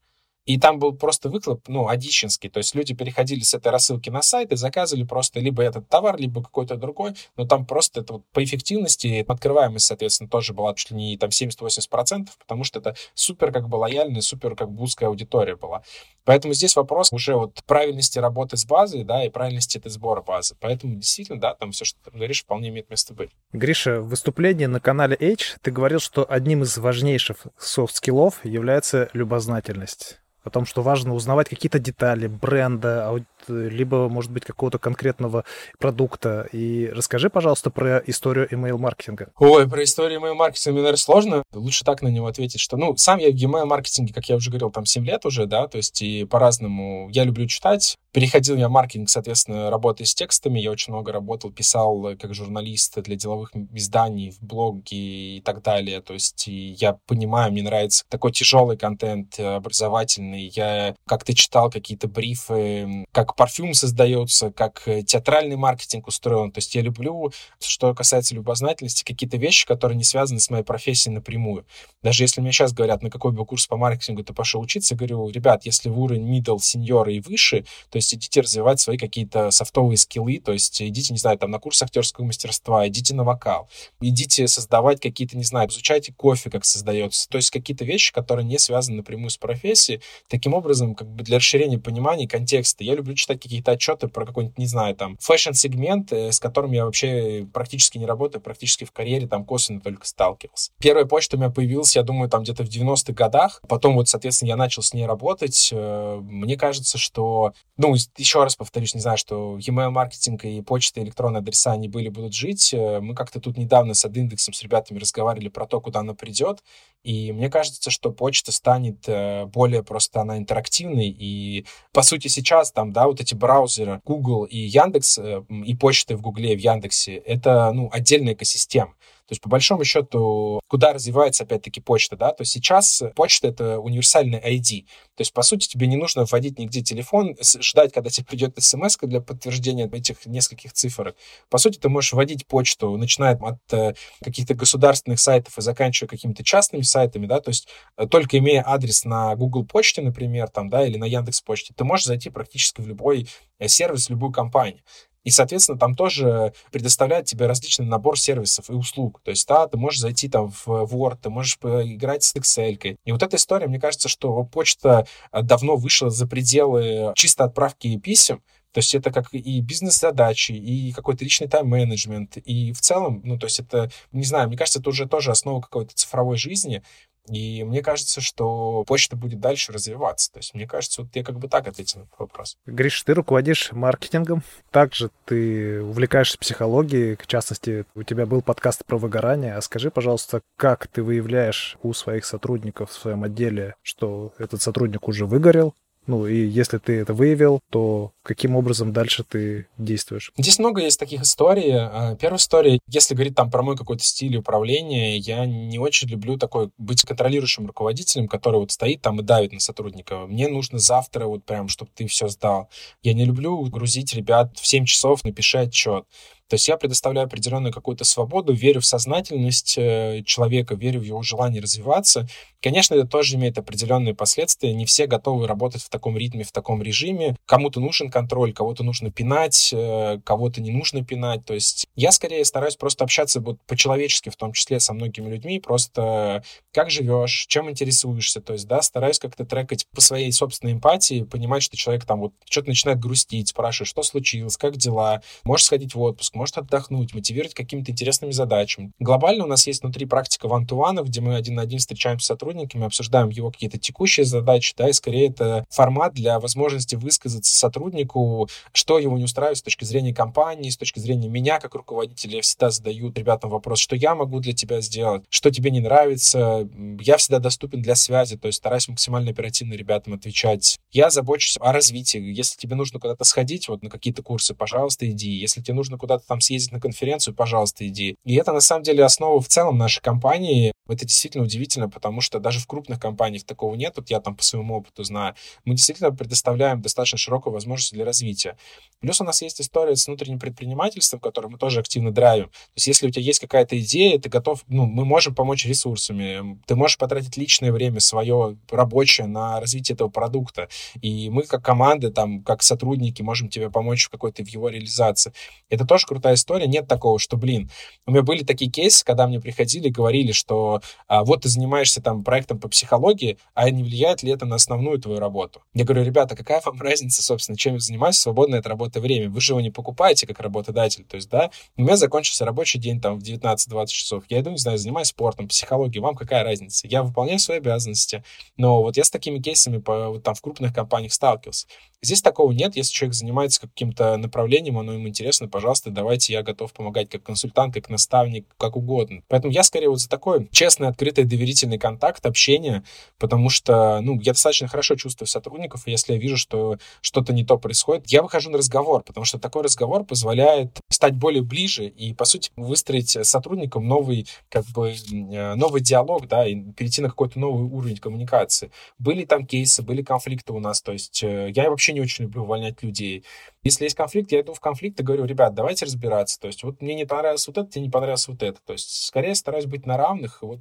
И там был просто выхлоп, ну, одичинский. То есть люди переходили с этой рассылки на сайт и заказывали просто либо этот товар, либо какой-то другой. Но там просто это вот по эффективности, открываемость, соответственно, тоже была чуть ли не там 70-80%, потому что это супер как бы лояльная, супер как бы узкая аудитория была. Поэтому здесь вопрос уже вот правильности работы с базой, да, и правильности этой сбора базы. Поэтому действительно, да, там все, что ты говоришь, вполне имеет место быть. Гриша, в выступлении на канале H ты говорил, что одним из важнейших софт-скиллов является любознательность о том, что важно узнавать какие-то детали бренда, либо, может быть, какого-то конкретного продукта. И расскажи, пожалуйста, про историю email-маркетинга. Ой, про историю email-маркетинга, наверное, сложно. Лучше так на него ответить, что, ну, сам я в email-маркетинге, как я уже говорил, там 7 лет уже, да, то есть и по-разному. Я люблю читать. Переходил я в маркетинг, соответственно, работая с текстами. Я очень много работал, писал как журналист для деловых изданий, в блоге и так далее. То есть я понимаю, мне нравится такой тяжелый контент, образовательный. Я как-то читал какие-то брифы, как парфюм создается, как э, театральный маркетинг устроен. То есть я люблю, что касается любознательности, какие-то вещи, которые не связаны с моей профессией напрямую. Даже если мне сейчас говорят, на какой бы курс по маркетингу ты пошел учиться, я говорю, ребят, если вы уровень middle, senior и выше, то есть идите развивать свои какие-то софтовые скиллы, то есть идите, не знаю, там на курс актерского мастерства, идите на вокал, идите создавать какие-то, не знаю, изучайте кофе, как создается. То есть какие-то вещи, которые не связаны напрямую с профессией. Таким образом, как бы для расширения понимания контекста, я люблю читать какие-то отчеты про какой-нибудь, не знаю, там, fashion-сегмент, э, с которым я вообще практически не работаю, практически в карьере там косвенно только сталкивался. Первая почта у меня появилась, я думаю, там где-то в 90-х годах. Потом вот, соответственно, я начал с ней работать. Э, мне кажется, что, ну, еще раз повторюсь, не знаю, что email маркетинг и почта, электронные адреса, они были, будут жить. Э, мы как-то тут недавно с индексом с ребятами разговаривали про то, куда она придет. И мне кажется, что почта станет более просто она интерактивной. И, по сути, сейчас там, да, вот эти браузеры Google и Яндекс, э, и почты в Гугле, в Яндексе, это, ну, отдельная экосистема. То есть, по большому счету, куда развивается, опять-таки, почта, да, то сейчас почта — это универсальный ID. То есть, по сути, тебе не нужно вводить нигде телефон, ждать, когда тебе придет смс для подтверждения этих нескольких цифр. По сути, ты можешь вводить почту, начиная от э, каких-то государственных сайтов и заканчивая какими-то частными сайтами, да, то есть э, только имея адрес на Google почте, например, там, да, или на Яндекс почте, ты можешь зайти практически в любой э, сервис, в любую компанию. И, соответственно, там тоже предоставляют тебе различный набор сервисов и услуг. То есть, да, ты можешь зайти там в Word, ты можешь поиграть с Excel. И вот эта история, мне кажется, что почта э, давно вышла за пределы чисто отправки писем, то есть это как и бизнес-задачи, и какой-то личный тайм-менеджмент, и в целом, ну, то есть это, не знаю, мне кажется, это уже тоже основа какой-то цифровой жизни, и мне кажется, что почта будет дальше развиваться. То есть, мне кажется, вот я как бы так ответил на этот вопрос. Гриш, ты руководишь маркетингом. Также ты увлекаешься психологией. В частности, у тебя был подкаст про выгорание. А скажи, пожалуйста, как ты выявляешь у своих сотрудников в своем отделе, что этот сотрудник уже выгорел, ну и если ты это выявил, то каким образом дальше ты действуешь? Здесь много есть таких историй. А, первая история, если говорить там про мой какой-то стиль управления, я не очень люблю такой быть контролирующим руководителем, который вот стоит там и давит на сотрудника. Мне нужно завтра вот прям, чтобы ты все сдал. Я не люблю грузить ребят в 7 часов, напиши отчет. То есть я предоставляю определенную какую-то свободу, верю в сознательность э, человека, верю в его желание развиваться. Конечно, это тоже имеет определенные последствия. Не все готовы работать в таком ритме, в таком режиме. Кому-то нужен контроль, кого-то нужно пинать, э, кого-то не нужно пинать. То есть я скорее стараюсь просто общаться вот по-человечески, в том числе со многими людьми, просто как живешь, чем интересуешься. То есть, да, стараюсь как-то трекать по своей собственной эмпатии, понимать, что человек там вот что-то начинает грустить, спрашивает, что случилось, как дела, можешь сходить в отпуск, может отдохнуть, мотивировать какими-то интересными задачами. Глобально у нас есть внутри практика ван где мы один на один встречаемся с сотрудниками, обсуждаем его какие-то текущие задачи, да, и скорее это формат для возможности высказаться сотруднику, что его не устраивает с точки зрения компании, с точки зрения меня как руководителя. Я всегда задаю ребятам вопрос, что я могу для тебя сделать, что тебе не нравится. Я всегда доступен для связи, то есть стараюсь максимально оперативно ребятам отвечать. Я забочусь о развитии. Если тебе нужно куда-то сходить, вот на какие-то курсы, пожалуйста, иди. Если тебе нужно куда-то там съездить на конференцию, пожалуйста, иди. И это на самом деле основа в целом нашей компании. Это действительно удивительно, потому что даже в крупных компаниях такого нет. Вот я там по своему опыту знаю. Мы действительно предоставляем достаточно широкую возможность для развития. Плюс у нас есть история с внутренним предпринимательством, которое мы тоже активно драйвим. То есть если у тебя есть какая-то идея, ты готов, ну, мы можем помочь ресурсами. Ты можешь потратить личное время свое рабочее на развитие этого продукта. И мы как команда, там, как сотрудники можем тебе помочь в какой-то в его реализации. Это тоже крутая история. Нет такого, что, блин, у меня были такие кейсы, когда мне приходили и говорили, что а, вот ты занимаешься там проектом по психологии, а не влияет ли это на основную твою работу? Я говорю, ребята, какая вам разница, собственно, чем я занимаюсь в свободное от работы время? Вы же его не покупаете как работодатель. То есть, да, у меня закончился рабочий день там в 19-20 часов. Я иду, не знаю, занимаюсь спортом, психологией. Вам какая разница? Я выполняю свои обязанности. Но вот я с такими кейсами по, вот, там в крупных компаниях сталкивался. Здесь такого нет. Если человек занимается каким-то направлением, оно ему интересно, пожалуйста, давайте, я готов помогать как консультант, как наставник, как угодно. Поэтому я скорее вот за такой честный, открытый, доверительный контакт, общение, потому что, ну, я достаточно хорошо чувствую сотрудников, и если я вижу, что что-то не то происходит, я выхожу на разговор, потому что такой разговор позволяет стать более ближе и, по сути, выстроить с сотрудником новый, как бы, э, новый диалог, да, и перейти на какой-то новый уровень коммуникации. Были там кейсы, были конфликты у нас, то есть э, я вообще вообще не очень люблю увольнять людей. Если есть конфликт, я иду в конфликт и говорю, ребят, давайте разбираться. То есть вот мне не понравилось вот это, тебе не понравилось вот это. То есть скорее стараюсь быть на равных. Вот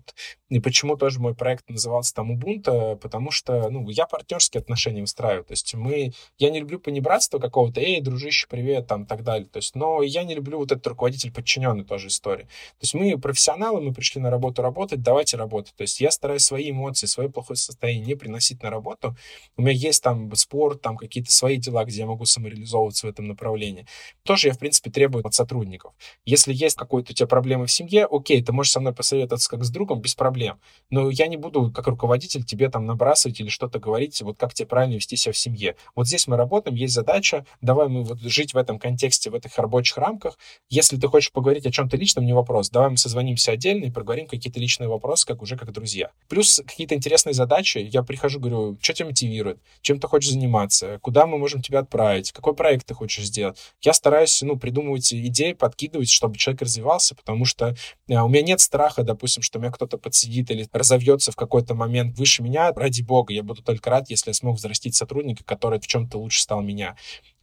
и почему тоже мой проект назывался там Ubuntu, потому что, ну, я партнерские отношения выстраиваю. То есть мы, я не люблю понебратство какого-то, эй, дружище, привет, там, так далее. То есть, но я не люблю вот этот руководитель подчиненный тоже история. То есть мы профессионалы, мы пришли на работу работать, давайте работать. То есть я стараюсь свои эмоции, свое плохое состояние не приносить на работу. У меня есть там спорт, там какие-то свои дела, где я могу самореализовывать в этом направлении. Тоже я, в принципе, требую от сотрудников. Если есть какой-то у тебя проблемы в семье, окей, ты можешь со мной посоветоваться как с другом, без проблем. Но я не буду, как руководитель, тебе там набрасывать или что-то говорить, вот как тебе правильно вести себя в семье. Вот здесь мы работаем, есть задача, давай мы вот жить в этом контексте, в этих рабочих рамках. Если ты хочешь поговорить о чем-то личном, не вопрос. Давай мы созвонимся отдельно и проговорим какие-то личные вопросы, как уже как друзья. Плюс какие-то интересные задачи. Я прихожу, говорю, что тебя мотивирует, чем ты хочешь заниматься, куда мы можем тебя отправить, какой проект проект ты хочешь сделать. Я стараюсь, ну, придумывать идеи, подкидывать, чтобы человек развивался, потому что э, у меня нет страха, допустим, что меня кто-то подсидит или разовьется в какой-то момент выше меня. Ради бога, я буду только рад, если я смог взрастить сотрудника, который в чем-то лучше стал меня.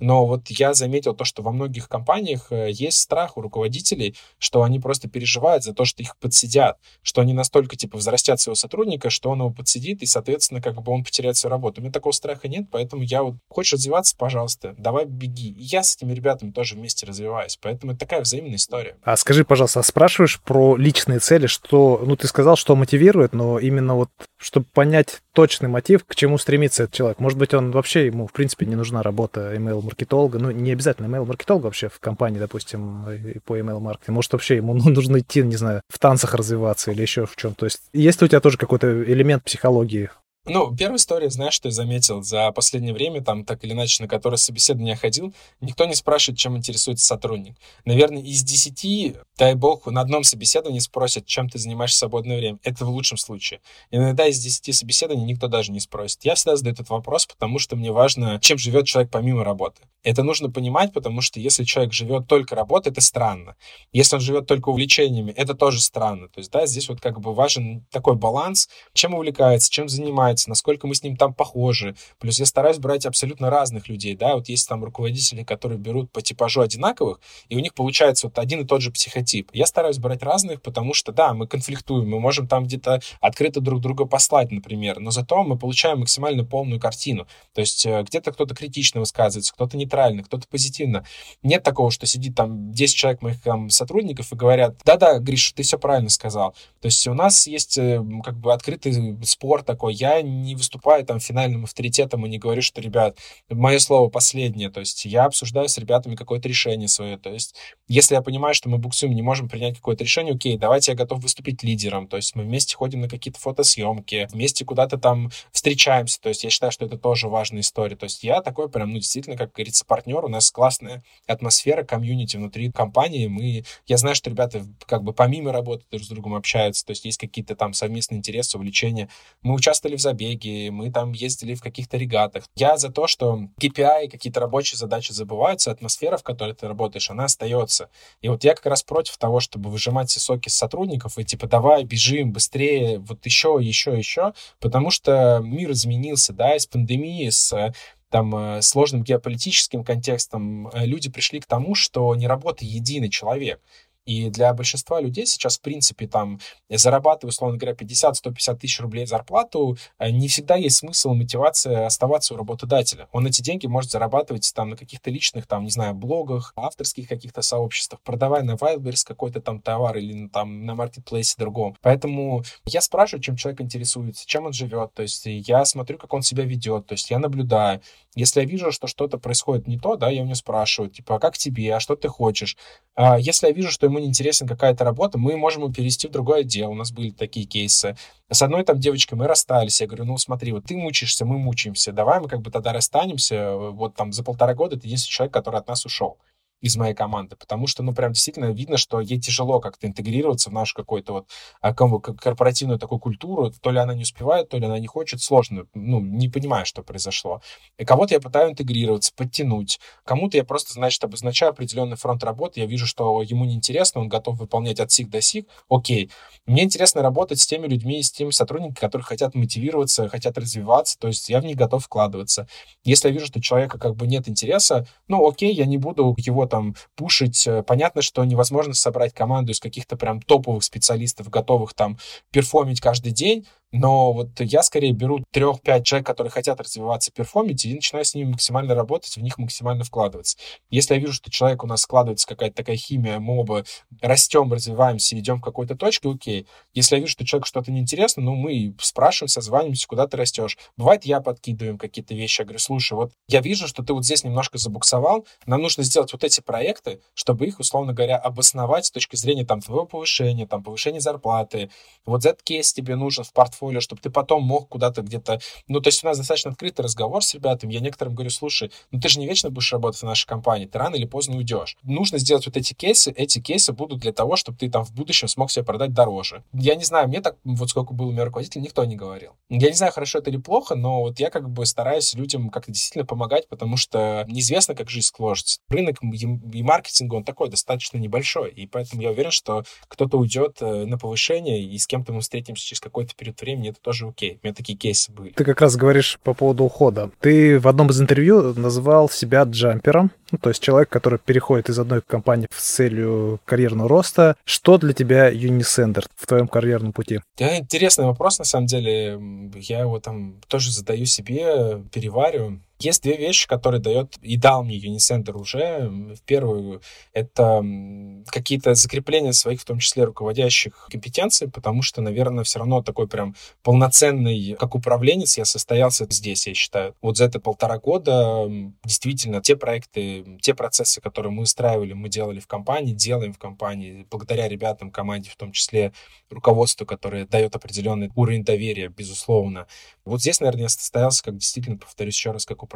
Но вот я заметил то, что во многих компаниях э, есть страх у руководителей, что они просто переживают за то, что их подсидят, что они настолько, типа, взрастят своего сотрудника, что он его подсидит, и, соответственно, как бы он потеряет свою работу. У меня такого страха нет, поэтому я вот, хочешь развиваться, пожалуйста, давай беги. И я с этими ребятами тоже вместе развиваюсь, поэтому это такая взаимная история. А скажи, пожалуйста, а спрашиваешь про личные цели, что, ну, ты сказал, что мотивирует, но именно вот, чтобы понять точный мотив, к чему стремится этот человек. Может быть, он вообще, ему, в принципе, не нужна работа email маркетолога, ну, не обязательно email-маркетолога вообще в компании, допустим, по email-маркетингу. Может, вообще ему ну, нужно идти, не знаю, в танцах развиваться или еще в чем. То есть, есть ли у тебя тоже какой-то элемент психологии ну, первая история, знаешь, что я заметил за последнее время, там, так или иначе, на которое собеседование ходил, никто не спрашивает, чем интересуется сотрудник. Наверное, из десяти, дай бог, на одном собеседовании спросят, чем ты занимаешься в свободное время. Это в лучшем случае. Иногда из десяти собеседований никто даже не спросит. Я всегда задаю этот вопрос, потому что мне важно, чем живет человек помимо работы. Это нужно понимать, потому что если человек живет только работой, это странно. Если он живет только увлечениями, это тоже странно. То есть, да, здесь вот как бы важен такой баланс, чем увлекается, чем занимается, насколько мы с ним там похожи. Плюс я стараюсь брать абсолютно разных людей, да, вот есть там руководители, которые берут по типажу одинаковых, и у них получается вот один и тот же психотип. Я стараюсь брать разных, потому что, да, мы конфликтуем, мы можем там где-то открыто друг друга послать, например, но зато мы получаем максимально полную картину. То есть э, где-то кто-то критично высказывается, кто-то не нейтрально, кто-то позитивно. Нет такого, что сидит там 10 человек моих там, сотрудников и говорят, да-да, Гриш, ты все правильно сказал. То есть у нас есть э, как бы открытый спор такой, я не выступаю там финальным авторитетом и не говорю, что, ребят, мое слово последнее. То есть я обсуждаю с ребятами какое-то решение свое. То есть если я понимаю, что мы буксуем, не можем принять какое-то решение, окей, давайте я готов выступить лидером. То есть мы вместе ходим на какие-то фотосъемки, вместе куда-то там встречаемся. То есть я считаю, что это тоже важная история. То есть я такой прям, ну, действительно, как говорится, партнер. У нас классная атмосфера, комьюнити внутри компании. Мы, я знаю, что ребята как бы помимо работы друг с другом общаются. То есть есть какие-то там совместные интересы, увлечения. Мы участвовали в забеге, мы там ездили в каких-то регатах. Я за то, что KPI, какие-то рабочие задачи забываются, атмосфера, в которой ты работаешь, она остается. И вот я как раз против того, чтобы выжимать все соки с сотрудников и типа давай, бежим быстрее, вот еще, еще, еще, потому что мир изменился, да, из пандемии, с там э, сложным геополитическим контекстом э, люди пришли к тому, что не работает единый человек. И для большинства людей сейчас, в принципе, там, зарабатывая, условно говоря, 50-150 тысяч рублей зарплату, э, не всегда есть смысл и мотивация оставаться у работодателя. Он эти деньги может зарабатывать там на каких-то личных, там, не знаю, блогах, авторских каких-то сообществах, продавая на Wildberries какой-то там товар или там на маркетплейсе другом. Поэтому я спрашиваю, чем человек интересуется, чем он живет, то есть я смотрю, как он себя ведет, то есть я наблюдаю. Если я вижу, что что-то происходит не то, да, я у него спрашиваю, типа, а как тебе, а что ты хочешь? А если я вижу, что ему не интересна какая-то работа, мы можем его перевести в другое отдел. У нас были такие кейсы. С одной там девочкой мы расстались. Я говорю, ну смотри, вот ты мучаешься, мы мучаемся. Давай мы как бы тогда расстанемся. Вот там за полтора года ты единственный человек, который от нас ушел из моей команды, потому что, ну, прям действительно видно, что ей тяжело как-то интегрироваться в нашу какую-то вот а, корпоративную такую культуру, то ли она не успевает, то ли она не хочет, сложно, ну, не понимаю, что произошло. И кого-то я пытаюсь интегрироваться, подтянуть, кому-то я просто, значит, обозначаю определенный фронт работы, я вижу, что ему неинтересно, он готов выполнять от сих до сих, окей. Мне интересно работать с теми людьми, с теми сотрудниками, которые хотят мотивироваться, хотят развиваться, то есть я в них готов вкладываться. Если я вижу, что человека как бы нет интереса, ну, окей, я не буду его там пушить. Э, понятно, что невозможно собрать команду из каких-то прям топовых специалистов, готовых там перформить каждый день, но вот я скорее беру трех-пять человек, которые хотят развиваться, перформить, и начинаю с ними максимально работать, в них максимально вкладываться. Если я вижу, что человек у нас складывается какая-то такая химия, мы оба растем, развиваемся, идем в какой-то точке, окей. Если я вижу, что человеку что-то неинтересно, ну, мы спрашиваем, созваниваемся, куда ты растешь. Бывает, я подкидываю какие-то вещи, я говорю, слушай, вот я вижу, что ты вот здесь немножко забуксовал, нам нужно сделать вот эти проекты, чтобы их, условно говоря, обосновать с точки зрения там твоего повышения, там повышения зарплаты. Вот этот кейс тебе нужен в портфолио портфолио, чтобы ты потом мог куда-то где-то... Ну, то есть у нас достаточно открытый разговор с ребятами. Я некоторым говорю, слушай, ну ты же не вечно будешь работать в нашей компании, ты рано или поздно уйдешь. Нужно сделать вот эти кейсы. Эти кейсы будут для того, чтобы ты там в будущем смог себе продать дороже. Я не знаю, мне так, вот сколько был у меня руководитель, никто не говорил. Я не знаю, хорошо это или плохо, но вот я как бы стараюсь людям как-то действительно помогать, потому что неизвестно, как жизнь сложится. Рынок и маркетинга, он такой достаточно небольшой, и поэтому я уверен, что кто-то уйдет э, на повышение, и с кем-то мы встретимся через какой-то период времени, времени это тоже окей. У меня такие кейсы были. Ты как раз говоришь по поводу ухода. Ты в одном из интервью называл себя джампером, ну, то есть человек, который переходит из одной компании с целью карьерного роста. Что для тебя Unisender в твоем карьерном пути? Да, интересный вопрос, на самом деле. Я его там тоже задаю себе, перевариваю. Есть две вещи, которые дает и дал мне Unicenter уже. В первую — это какие-то закрепления своих, в том числе руководящих компетенций, потому что, наверное, все равно такой прям полноценный, как управленец, я состоялся здесь, я считаю. Вот за это полтора года действительно те проекты, те процессы, которые мы устраивали, мы делали в компании, делаем в компании, благодаря ребятам, команде, в том числе руководству, которое дает определенный уровень доверия, безусловно. Вот здесь, наверное, я состоялся, как действительно, повторюсь еще раз, как управленец.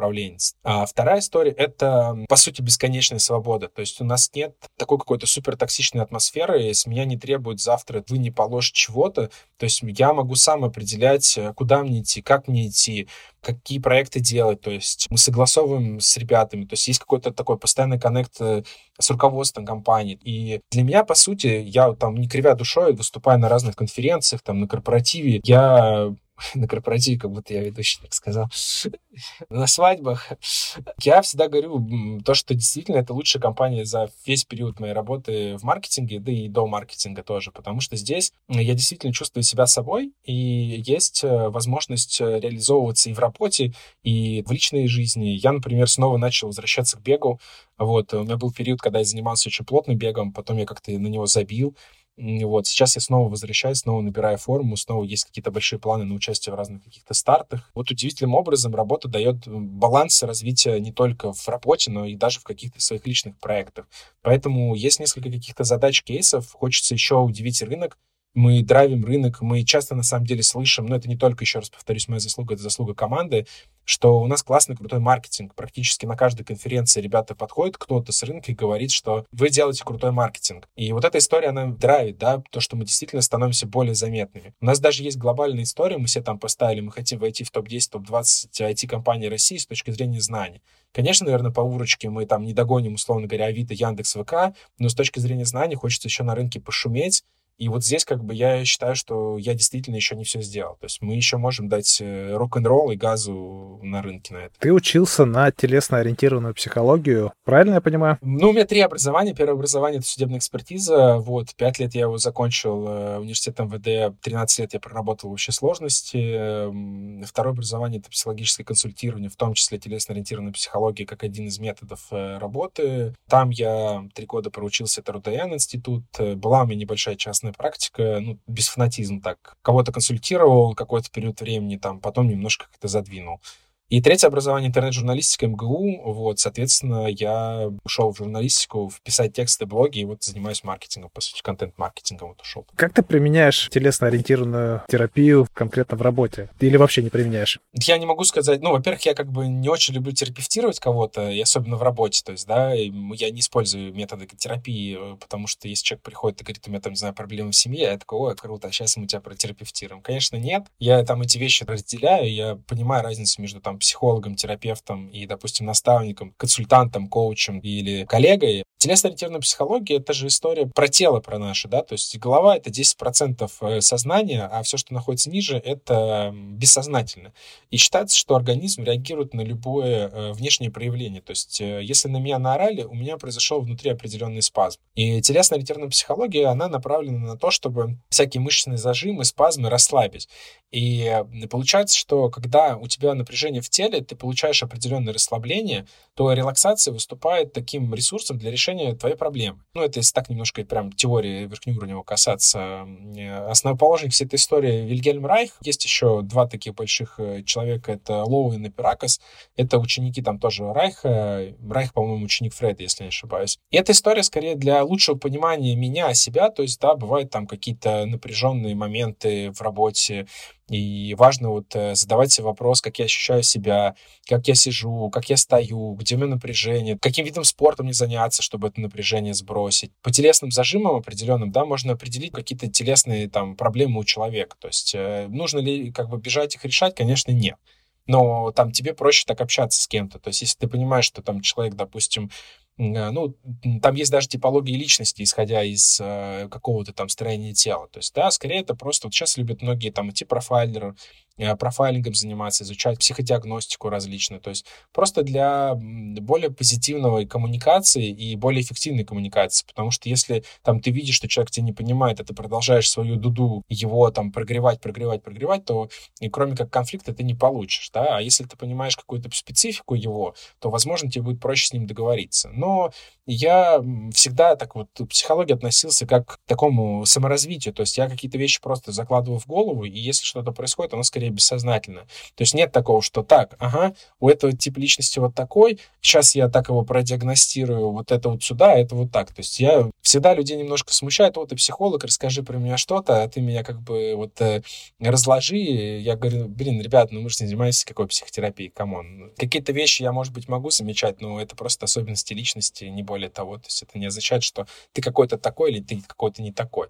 А вторая история — это, по сути, бесконечная свобода. То есть у нас нет такой какой-то супер токсичной атмосферы, с меня не требует завтра вы не положь чего-то. То есть я могу сам определять, куда мне идти, как мне идти, какие проекты делать. То есть мы согласовываем с ребятами. То есть есть какой-то такой постоянный коннект э, с руководством компании. И для меня, по сути, я там не кривя душой, выступая на разных конференциях, там на корпоративе, я на корпоративе, как будто я ведущий так сказал, на свадьбах. Я всегда говорю то, что действительно это лучшая компания за весь период моей работы в маркетинге, да и до маркетинга тоже, потому что здесь я действительно чувствую себя собой, и есть э, возможность э, реализовываться и в работе, и в личной жизни. Я, например, снова начал возвращаться к бегу. Вот, у меня был период, когда я занимался очень плотным бегом, потом я как-то на него забил, Вот, сейчас я снова возвращаюсь, снова набираю форму, снова есть какие-то большие планы на участие в разных каких-то стартах. Вот удивительным образом работа дает баланс развития не только в работе, но и даже в каких-то своих личных проектах. Поэтому есть несколько каких-то задач, кейсов. Хочется еще удивить рынок, мы драйвим рынок, мы часто на самом деле слышим, но это не только, еще раз повторюсь, моя заслуга, это заслуга команды, что у нас классный, крутой маркетинг. Практически на каждой конференции ребята подходят, кто-то с рынка и говорит, что вы делаете крутой маркетинг. И вот эта история, она драйвит, да, то, что мы действительно становимся более заметными. У нас даже есть глобальная история, мы все там поставили, мы хотим войти в топ-10, топ-20 IT-компаний России с точки зрения знаний. Конечно, наверное, по урочке мы там не догоним, условно говоря, Авито, Яндекс, ВК, но с точки зрения знаний хочется еще на рынке пошуметь, и вот здесь как бы я считаю, что я действительно еще не все сделал. То есть мы еще можем дать э, рок-н-ролл и газу на рынке на это. Ты учился на телесно-ориентированную психологию, правильно я понимаю? Ну, у меня три образования. Первое образование — это судебная экспертиза. Вот, пять лет я его закончил э, университет МВД, 13 лет я проработал в общей сложности. Второе образование — это психологическое консультирование, в том числе телесно-ориентированная психология, как один из методов э, работы. Там я три года проучился, это РУТН институт. Была у меня небольшая частная частная практика, ну, без фанатизма так. Кого-то консультировал какой-то период времени, там, потом немножко как-то задвинул. И третье образование интернет-журналистика МГУ. Вот, соответственно, я ушел в журналистику, вписать тексты, блоги, и вот занимаюсь маркетингом, по сути, контент-маркетингом вот ушел. Как ты применяешь телесно-ориентированную терапию конкретно в работе? Или вообще не применяешь? Я не могу сказать. Ну, во-первых, я как бы не очень люблю терапевтировать кого-то, и особенно в работе. То есть, да, я не использую методы терапии, потому что если человек приходит и говорит, у меня там, не знаю, проблемы в семье, я такой, ой, круто, а сейчас мы тебя протерапевтируем. Конечно, нет. Я там эти вещи разделяю, я понимаю разницу между там психологом, терапевтом и, допустим, наставником, консультантом, коучем или коллегой, Телесно-ориентированная психология — это же история про тело, про наше, да, то есть голова — это 10% э, сознания, а все, что находится ниже, это бессознательно. И считается, что организм реагирует на любое э, внешнее проявление, то есть э, если на меня наорали, у меня произошел внутри определенный спазм. И телесно-ориентированная психология, она направлена на то, чтобы всякие мышечные зажимы, спазмы расслабить. И получается, что когда у тебя напряжение в теле, ты получаешь определенное расслабление, то релаксация выступает таким ресурсом для решения твоей проблемы. Ну, это если так немножко прям теории верхнеуровневого касаться. Основоположник всей этой истории Вильгельм Райх. Есть еще два таких больших э, человека, это Лоуэн и Пиракос. Это ученики там тоже Райха. Райх, по-моему, ученик Фреда, если не ошибаюсь. И эта история скорее для лучшего понимания меня, себя. То есть, да, бывают там какие-то напряженные моменты в работе, и важно вот э, задавать себе вопрос, как я ощущаю себя, как я сижу, как я стою, где у меня напряжение, каким видом спорта мне заняться, чтобы это напряжение сбросить. По телесным зажимам определенным, да, можно определить какие-то телесные там проблемы у человека. То есть э, нужно ли как бы бежать их решать? Конечно, нет но там тебе проще так общаться с кем-то. То есть, если ты понимаешь, что там человек, допустим, ну, там есть даже типологии личности, исходя из э, какого-то там строения тела. То есть, да, скорее это просто, вот сейчас любят многие там идти профайлеры, Э, профайлингом заниматься, изучать психодиагностику различную. То есть просто для более позитивной коммуникации и более эффективной коммуникации. Потому что если там ты видишь, что человек тебя не понимает, а ты продолжаешь свою дуду его там прогревать, прогревать, прогревать, то и кроме как конфликта ты не получишь. Да? А если ты понимаешь какую-то специфику его, то, возможно, тебе будет проще с ним договориться. Но я всегда так вот к психологии относился как к такому саморазвитию. То есть я какие-то вещи просто закладываю в голову, и если что-то происходит, оно скорее бессознательно. То есть нет такого, что так, ага, у этого тип личности вот такой, сейчас я так его продиагностирую, вот это вот сюда, а это вот так. То есть я всегда людей немножко смущает, вот ты психолог, расскажи про меня что-то, а ты меня как бы вот э, разложи. Я говорю, блин, ребят, ну мы же не занимаемся какой психотерапией, come on. Какие-то вещи я, может быть, могу замечать, но это просто особенности личности, не более того. То есть это не означает, что ты какой-то такой или ты какой-то не такой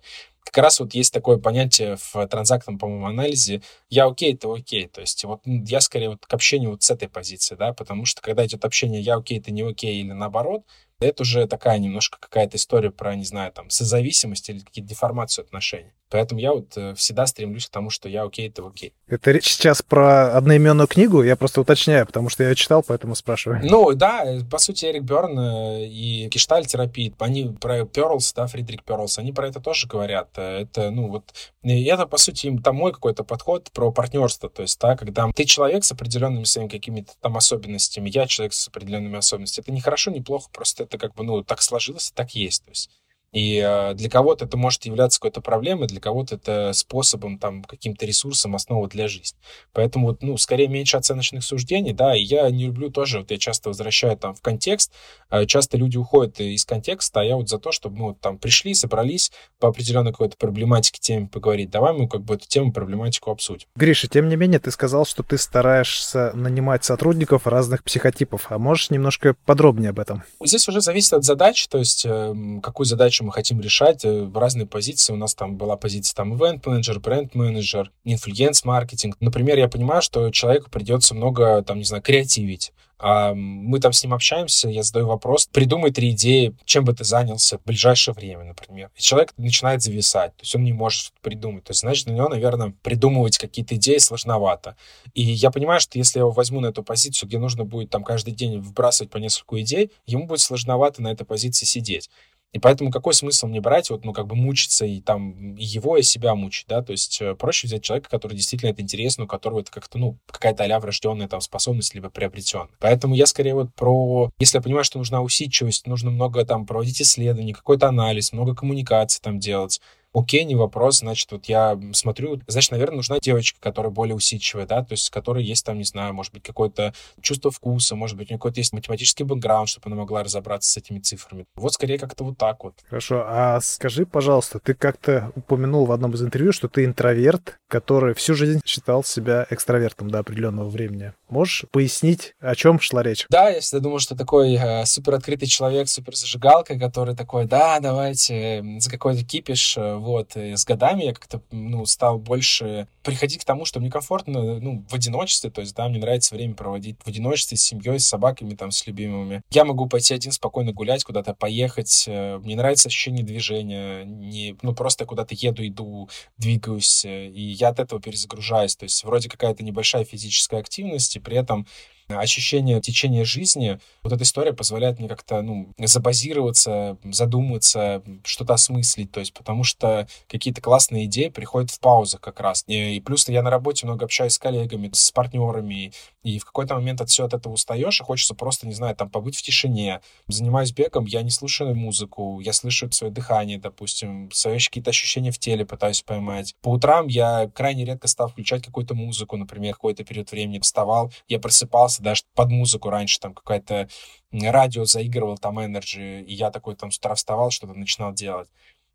как раз вот есть такое понятие в транзактном, по-моему, анализе «я окей, ты окей». То есть вот я скорее вот к общению вот с этой позиции, да, потому что когда идет общение «я окей, ты не окей» или наоборот, это уже такая немножко какая-то история про, не знаю, там, созависимость или какие-то деформацию отношений. Поэтому я вот э, всегда стремлюсь к тому, что я окей, ты окей. Это речь сейчас про одноименную книгу, я просто уточняю, потому что я ее читал, поэтому спрашиваю. Ну, да, э, по сути, Эрик Берн э, и гештальтерапия, они про Перлс, да, Фридрик Перлс, они про это тоже говорят. Это, ну, вот, и это, по сути, им там мой какой-то подход про партнерство, то есть, да, когда ты человек с определенными своими какими-то там особенностями, я человек с определенными особенностями, это не хорошо, не плохо, просто это как бы, ну, так сложилось, так есть, то есть И э, для кого-то это может являться какой-то проблемой, для кого-то это способом, там, каким-то ресурсом, основа для жизни. Поэтому, вот, ну, скорее меньше оценочных суждений, да, и я не люблю тоже, вот я часто возвращаю там в контекст, э, часто люди уходят из контекста, а я вот за то, чтобы мы вот, там пришли, собрались по определенной какой-то проблематике, теме поговорить. Давай мы как бы эту тему, проблематику обсудим. Гриша, тем не менее, ты сказал, что ты стараешься нанимать сотрудников разных психотипов. А можешь немножко подробнее об этом? Здесь уже зависит от задач, то есть э, какую задачу мы хотим решать. Э, разные позиции. У нас там была позиция там event менеджер бренд менеджер influence маркетинг. Например, я понимаю, что человеку придется много, там, не знаю, креативить а мы там с ним общаемся, я задаю вопрос, придумай три идеи, чем бы ты занялся в ближайшее время, например. И человек начинает зависать, то есть он не может придумать. То есть, значит, для него, наверное, придумывать какие-то идеи сложновато. И я понимаю, что если я его возьму на эту позицию, где нужно будет там каждый день вбрасывать по нескольку идей, ему будет сложновато на этой позиции сидеть. И поэтому какой смысл мне брать, вот, ну, как бы мучиться и там и его, и себя мучить, да, то есть э, проще взять человека, который действительно это интересно, у которого это как-то, ну, какая-то а врожденная там способность, либо приобретенная. Поэтому я скорее вот про, если я понимаю, что нужна усидчивость, нужно много там проводить исследований, какой-то анализ, много коммуникаций там делать, Окей, не вопрос, значит, вот я смотрю, значит, наверное, нужна девочка, которая более усидчивая, да, то есть, которой есть там, не знаю, может быть, какое-то чувство вкуса, может быть, у нее какой-то есть математический бэкграунд, чтобы она могла разобраться с этими цифрами. Вот скорее как-то вот так вот. Хорошо, а скажи, пожалуйста, ты как-то упомянул в одном из интервью, что ты интроверт, который всю жизнь считал себя экстравертом до определенного времени. Можешь пояснить, о чем шла речь? Да, я всегда думал, что такой э, супер открытый человек, супер зажигалка, который такой, да, давайте, за какой-то кипиш, э, вот. И с годами я как-то, ну, стал больше приходить к тому, что мне комфортно, ну, в одиночестве, то есть, да, мне нравится время проводить в одиночестве с семьей, с собаками, там, с любимыми. Я могу пойти один спокойно гулять, куда-то поехать. Э, мне нравится ощущение движения, не, ну, просто куда-то еду, иду, двигаюсь, и я от этого перезагружаюсь. То есть, вроде какая-то небольшая физическая активность, и при этом ощущение течения жизни, вот эта история позволяет мне как-то, ну, забазироваться, задуматься, что-то осмыслить, то есть потому что какие-то классные идеи приходят в паузах как раз. И, и плюс я на работе много общаюсь с коллегами, с партнерами, и в какой-то момент от всего от этого устаешь, и хочется просто, не знаю, там, побыть в тишине. Занимаюсь бегом, я не слушаю музыку, я слышу свое дыхание, допустим, свои какие-то ощущения в теле пытаюсь поймать. По утрам я крайне редко стал включать какую-то музыку, например, какой-то период времени вставал, я просыпался, даже под музыку раньше там какая-то радио заигрывал там Energy, и я такой там с утра вставал, что-то начинал делать.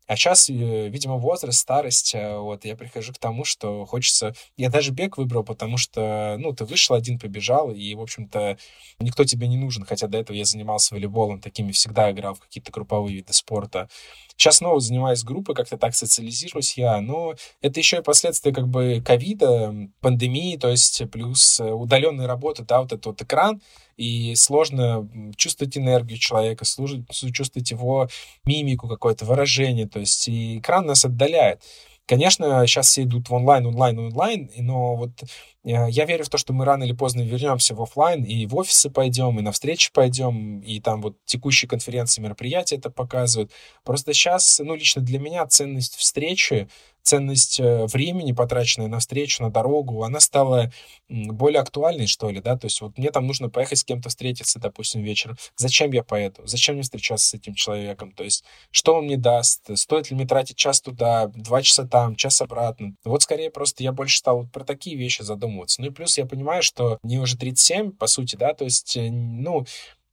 А сейчас, э, видимо, возраст, старость, э, вот, я прихожу к тому, что хочется... Я даже бег выбрал, потому что, ну, ты вышел один, побежал, и, в общем-то, никто тебе не нужен, хотя до этого я занимался волейболом, такими всегда играл в какие-то групповые виды спорта. Сейчас снова занимаюсь группой, как-то так социализируюсь я, но это еще и последствия как бы ковида, пандемии, то есть плюс э, удаленной работы, да, вот этот вот экран, и сложно чувствовать энергию человека, чувствовать его мимику, какое-то выражение, то есть и экран нас отдаляет. Конечно, сейчас все идут в онлайн, онлайн, онлайн, но вот э, я верю в то, что мы рано или поздно вернемся в офлайн и в офисы пойдем, и на встречи пойдем, и там вот текущие конференции, мероприятия это показывают. Просто сейчас, ну, лично для меня ценность встречи ценность э, времени, потраченной на встречу, на дорогу, она стала более актуальной, что ли, да, то есть вот мне там нужно поехать с кем-то встретиться, допустим, вечером. Зачем я поеду? Зачем мне встречаться с этим человеком? То есть что он мне даст? Стоит ли мне тратить час туда, два часа там, час обратно? Вот скорее просто я больше стал про такие вещи задумываться. Ну и плюс я понимаю, что мне уже 37, по сути, да, то есть, э, ну,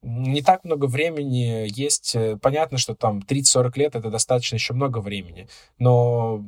не так много времени есть. Э, понятно, что там 30-40 лет — это достаточно еще много времени, но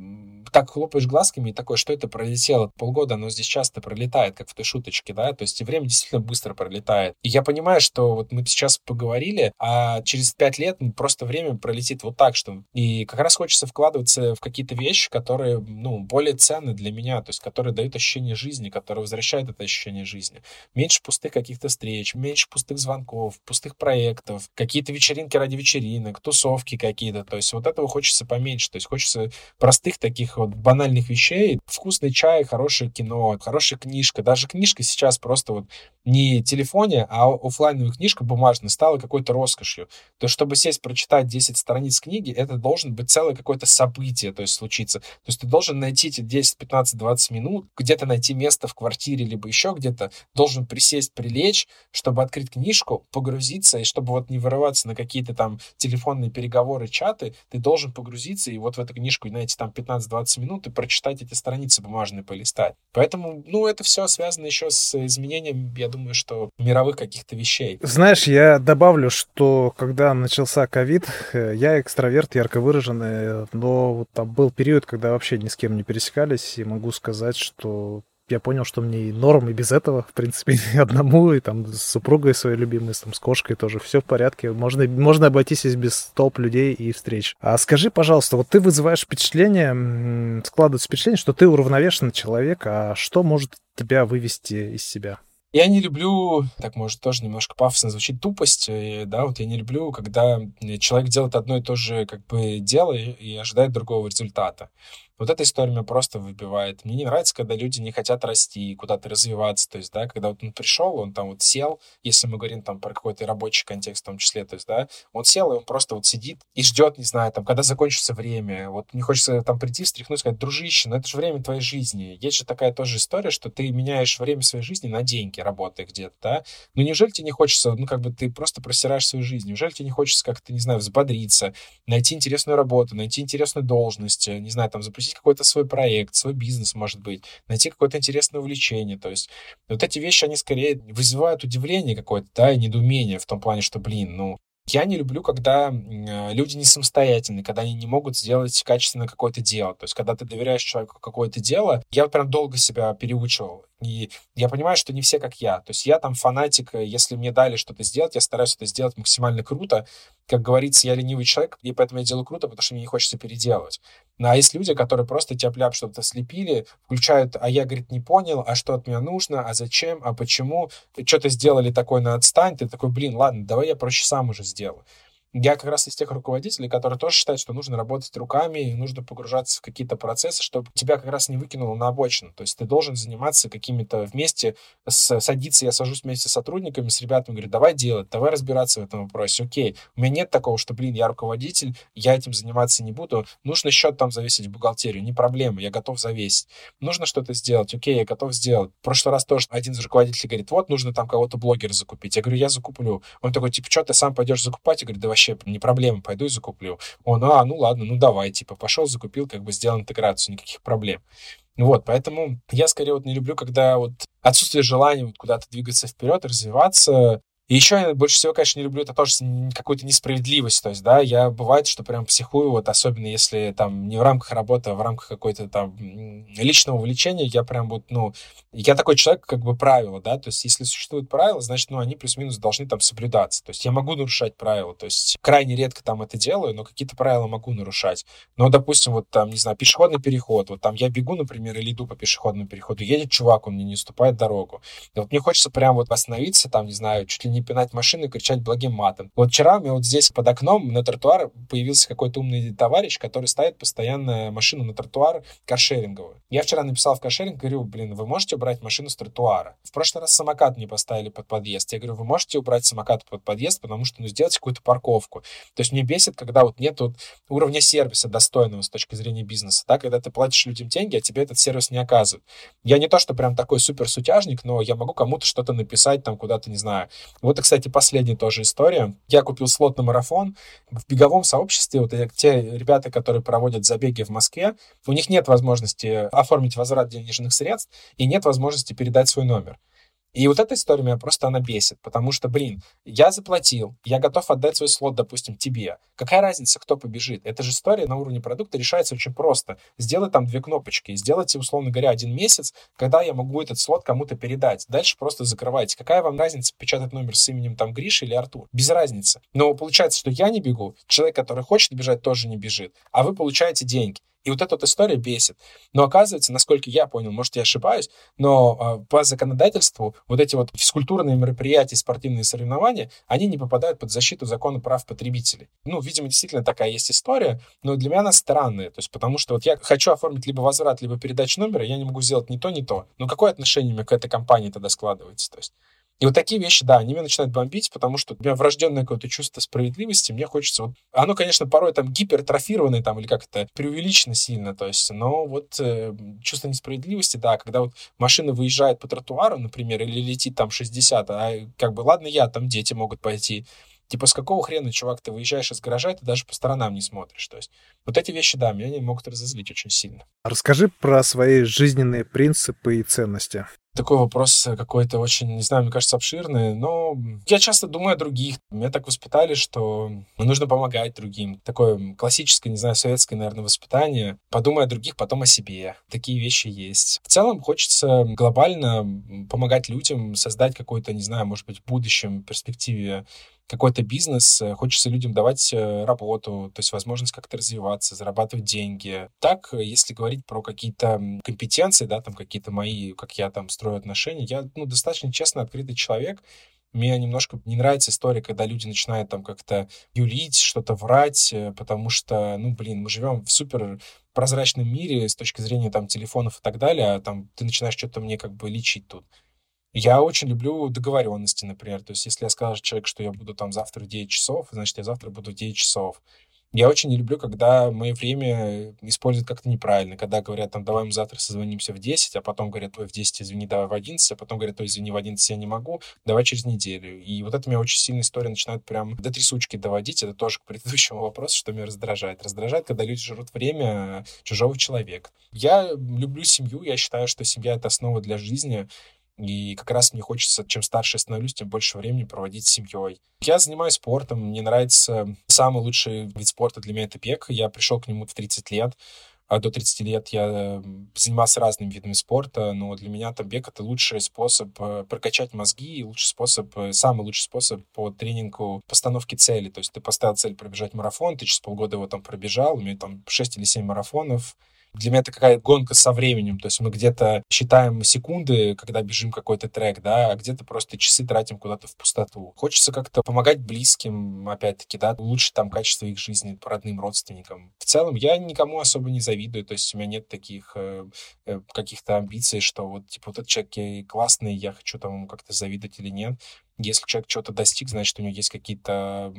так хлопаешь глазками и такой, что это пролетело полгода, оно здесь часто пролетает, как в той шуточке, да, то есть время действительно быстро пролетает. И я понимаю, что вот мы сейчас поговорили, а через пять лет просто время пролетит вот так, что... И как раз хочется вкладываться в какие-то вещи, которые, ну, более ценны для меня, то есть которые дают ощущение жизни, которые возвращают это ощущение жизни. Меньше пустых каких-то встреч, меньше пустых звонков, пустых проектов, какие-то вечеринки ради вечеринок, тусовки какие-то, то есть вот этого хочется поменьше, то есть хочется простых таких вот банальных вещей. Вкусный чай, хорошее кино, хорошая книжка. Даже книжка сейчас просто вот не телефоне, а офлайновая книжка бумажная стала какой-то роскошью. То есть, чтобы сесть, прочитать 10 страниц книги, это должен быть целое какое-то событие, то есть случиться. То есть ты должен найти эти 10, 15, 20 минут, где-то найти место в квартире, либо еще где-то, должен присесть, прилечь, чтобы открыть книжку, погрузиться, и чтобы вот не вырываться на какие-то там телефонные переговоры, чаты, ты должен погрузиться и вот в эту книжку на эти там 15-20 минут и прочитать эти страницы бумажные, полистать. Поэтому, ну, это все связано еще с изменением, я думаю, что мировых каких-то вещей. Знаешь, я добавлю, что когда начался ковид, э, я экстраверт ярко выраженный, но вот там был период, когда вообще ни с кем не пересекались, и могу сказать, что я понял, что мне и норм, и без этого, в принципе, одному, и там с супругой своей любимой, там, с кошкой тоже все в порядке. Можно, можно обойтись и без толп людей и встреч. А скажи, пожалуйста, вот ты вызываешь впечатление, складывается впечатление, что ты уравновешенный человек, а что может тебя вывести из себя? Я не люблю, так может тоже немножко пафосно звучит, тупость, да, вот я не люблю, когда человек делает одно и то же как бы дело и, и ожидает другого результата. Вот эта история меня просто выбивает. Мне не нравится, когда люди не хотят расти, куда-то развиваться. То есть, да, когда вот он пришел, он там вот сел, если мы говорим там про какой-то рабочий контекст в том числе, то есть, да, он сел, и он просто вот сидит и ждет, не знаю, там, когда закончится время. Вот не хочется там прийти, встряхнуть, сказать, дружище, ну это же время твоей жизни. Есть же такая тоже история, что ты меняешь время своей жизни на деньги, работая где-то, да. Ну неужели тебе не хочется, ну как бы ты просто просираешь свою жизнь, неужели тебе не хочется как-то, не знаю, взбодриться, найти интересную работу, найти интересную должность, не знаю, там, запустить запустить какой-то свой проект, свой бизнес, может быть, найти какое-то интересное увлечение. То есть вот эти вещи, они скорее вызывают удивление какое-то, да, и недоумение в том плане, что, блин, ну, я не люблю, когда люди не самостоятельны, когда они не могут сделать качественно какое-то дело. То есть, когда ты доверяешь человеку какое-то дело, я прям долго себя переучивал. И я понимаю, что не все как я. То есть я там фанатик, если мне дали что-то сделать, я стараюсь это сделать максимально круто. Как говорится, я ленивый человек, и поэтому я делаю круто, потому что мне не хочется переделывать. Ну, а есть люди, которые просто тяп-ляп что-то слепили, включают, а я, говорит, не понял, а что от меня нужно, а зачем, а почему, что-то сделали такое на отстань, ты такой, блин, ладно, давай я проще сам уже сделаю. Я как раз из тех руководителей, которые тоже считают, что нужно работать руками, и нужно погружаться в какие-то процессы, чтобы тебя как раз не выкинуло на обочину. То есть ты должен заниматься какими-то вместе, с, садиться, я сажусь вместе с сотрудниками, с ребятами, говорю, давай делать, давай разбираться в этом вопросе. Окей, у меня нет такого, что, блин, я руководитель, я этим заниматься не буду, нужно счет там завесить в бухгалтерию, не проблема, я готов завесить. Нужно что-то сделать, окей, я готов сделать. В прошлый раз тоже один из руководителей говорит, вот, нужно там кого-то блогера закупить. Я говорю, я закуплю. Он такой, типа, что, ты сам пойдешь закупать? Я говорю, да вообще вообще не проблема, пойду и закуплю. Он, а, ну ладно, ну давай, типа, пошел, закупил, как бы сделал интеграцию, никаких проблем. Вот, поэтому я скорее вот не люблю, когда вот отсутствие желания вот куда-то двигаться вперед, развиваться, и еще я больше всего, конечно, не люблю это тоже какую-то несправедливость. То есть, да, я бывает, что прям психую, вот особенно если там не в рамках работы, а в рамках какой-то там личного увлечения, я прям вот, ну, я такой человек, как бы правила, да, то есть если существуют правила, значит, ну, они плюс-минус должны там соблюдаться. То есть я могу нарушать правила, то есть крайне редко там это делаю, но какие-то правила могу нарушать. Но, допустим, вот там, не знаю, пешеходный переход, вот там я бегу, например, или иду по пешеходному переходу, едет чувак, он мне не уступает дорогу. И вот мне хочется прям вот остановиться, там, не знаю, чуть ли не пинать машину и кричать благим матом. Вот вчера у меня вот здесь под окном на тротуар появился какой-то умный товарищ, который ставит постоянно машину на тротуар каршеринговую. Я вчера написал в каршеринг, говорю, блин, вы можете убрать машину с тротуара? В прошлый раз самокат не поставили под подъезд. Я говорю, вы можете убрать самокат под подъезд, потому что, ну, сделать какую-то парковку. То есть мне бесит, когда вот нет вот уровня сервиса достойного с точки зрения бизнеса, да, когда ты платишь людям деньги, а тебе этот сервис не оказывают. Я не то, что прям такой супер сутяжник, но я могу кому-то что-то написать там куда-то, не знаю. Вот, кстати, последняя тоже история. Я купил слот на марафон. В беговом сообществе вот те ребята, которые проводят забеги в Москве, у них нет возможности оформить возврат денежных средств и нет возможности передать свой номер. И вот эта история меня просто, она бесит, потому что, блин, я заплатил, я готов отдать свой слот, допустим, тебе. Какая разница, кто побежит? Эта же история на уровне продукта решается очень просто. Сделай там две кнопочки, сделайте, условно говоря, один месяц, когда я могу этот слот кому-то передать. Дальше просто закрывайте. Какая вам разница печатать номер с именем там Гриша или Артур? Без разницы. Но получается, что я не бегу, человек, который хочет бежать, тоже не бежит, а вы получаете деньги. И вот эта вот история бесит. Но оказывается, насколько я понял, может, я ошибаюсь, но э, по законодательству вот эти вот физкультурные мероприятия, спортивные соревнования, они не попадают под защиту закона прав потребителей. Ну, видимо, действительно такая есть история, но для меня она странная. То есть потому что вот я хочу оформить либо возврат, либо передачу номера, я не могу сделать ни то, ни то. Но какое отношение меня к этой компании тогда складывается? То есть и вот такие вещи, да, они меня начинают бомбить, потому что у меня врожденное какое-то чувство справедливости, мне хочется... Вот, оно, конечно, порой там гипертрофированное там, или как это, преувеличено сильно, то есть, но вот э, чувство несправедливости, да, когда вот машина выезжает по тротуару, например, или летит там 60, а как бы, ладно, я, там дети могут пойти, Типа, с какого хрена, чувак, ты выезжаешь из гаража, и ты даже по сторонам не смотришь. То есть вот эти вещи, да, меня они могут разозлить очень сильно. Расскажи про свои жизненные принципы и ценности. Такой вопрос какой-то очень, не знаю, мне кажется, обширный, но я часто думаю о других. Меня так воспитали, что нужно помогать другим. Такое классическое, не знаю, советское, наверное, воспитание. Подумай о других, потом о себе. Такие вещи есть. В целом хочется глобально помогать людям создать какой-то, не знаю, может быть, в будущем перспективе какой-то бизнес, э, хочется людям давать э, работу, то есть возможность как-то развиваться, зарабатывать деньги. Так, э, если говорить про какие-то компетенции, да, там какие-то мои, как я там строю отношения, я, ну, достаточно честно открытый человек, мне немножко не нравится история, когда люди начинают там как-то юлить, что-то врать, потому что, ну, блин, мы живем в супер прозрачном мире с точки зрения там телефонов и так далее, а там ты начинаешь что-то мне как бы лечить тут. Я очень люблю договоренности, например. То есть, если я скажу человеку, что я буду там завтра в 9 часов, значит, я завтра буду в 9 часов. Я очень не люблю, когда мое время используют как-то неправильно, когда говорят, там, давай мы завтра созвонимся в 10, а потом говорят, ой, в 10, извини, давай в 11, а потом говорят, ой, извини, в 11 я не могу, давай через неделю. И вот это меня очень сильно история начинает прям до трясучки доводить. Это тоже к предыдущему вопросу, что меня раздражает. Раздражает, когда люди жрут время чужого человека. Я люблю семью, я считаю, что семья — это основа для жизни. И как раз мне хочется, чем старше я становлюсь, тем больше времени проводить с семьей. Я занимаюсь спортом, мне нравится самый лучший вид спорта для меня это бег. Я пришел к нему в 30 лет. А до 30 лет я занимался разными видами спорта, но для меня там бег — это лучший способ э, прокачать мозги, лучший способ, э, самый лучший способ по тренингу постановки цели. То есть ты поставил цель пробежать марафон, ты через полгода его там пробежал, у меня там 6 или 7 марафонов, для меня это какая-то гонка со временем. То есть мы где-то считаем секунды, когда бежим какой-то трек, да, а где-то просто часы тратим куда-то в пустоту. Хочется как-то помогать близким, опять-таки, да, улучшить там качество их жизни, родным родственникам. В целом я никому особо не завидую, то есть у меня нет таких э, э, каких-то амбиций, что вот, типа, вот этот человек классный, я хочу там ему как-то завидовать или нет. Если человек чего-то достиг, значит, у него есть какие-то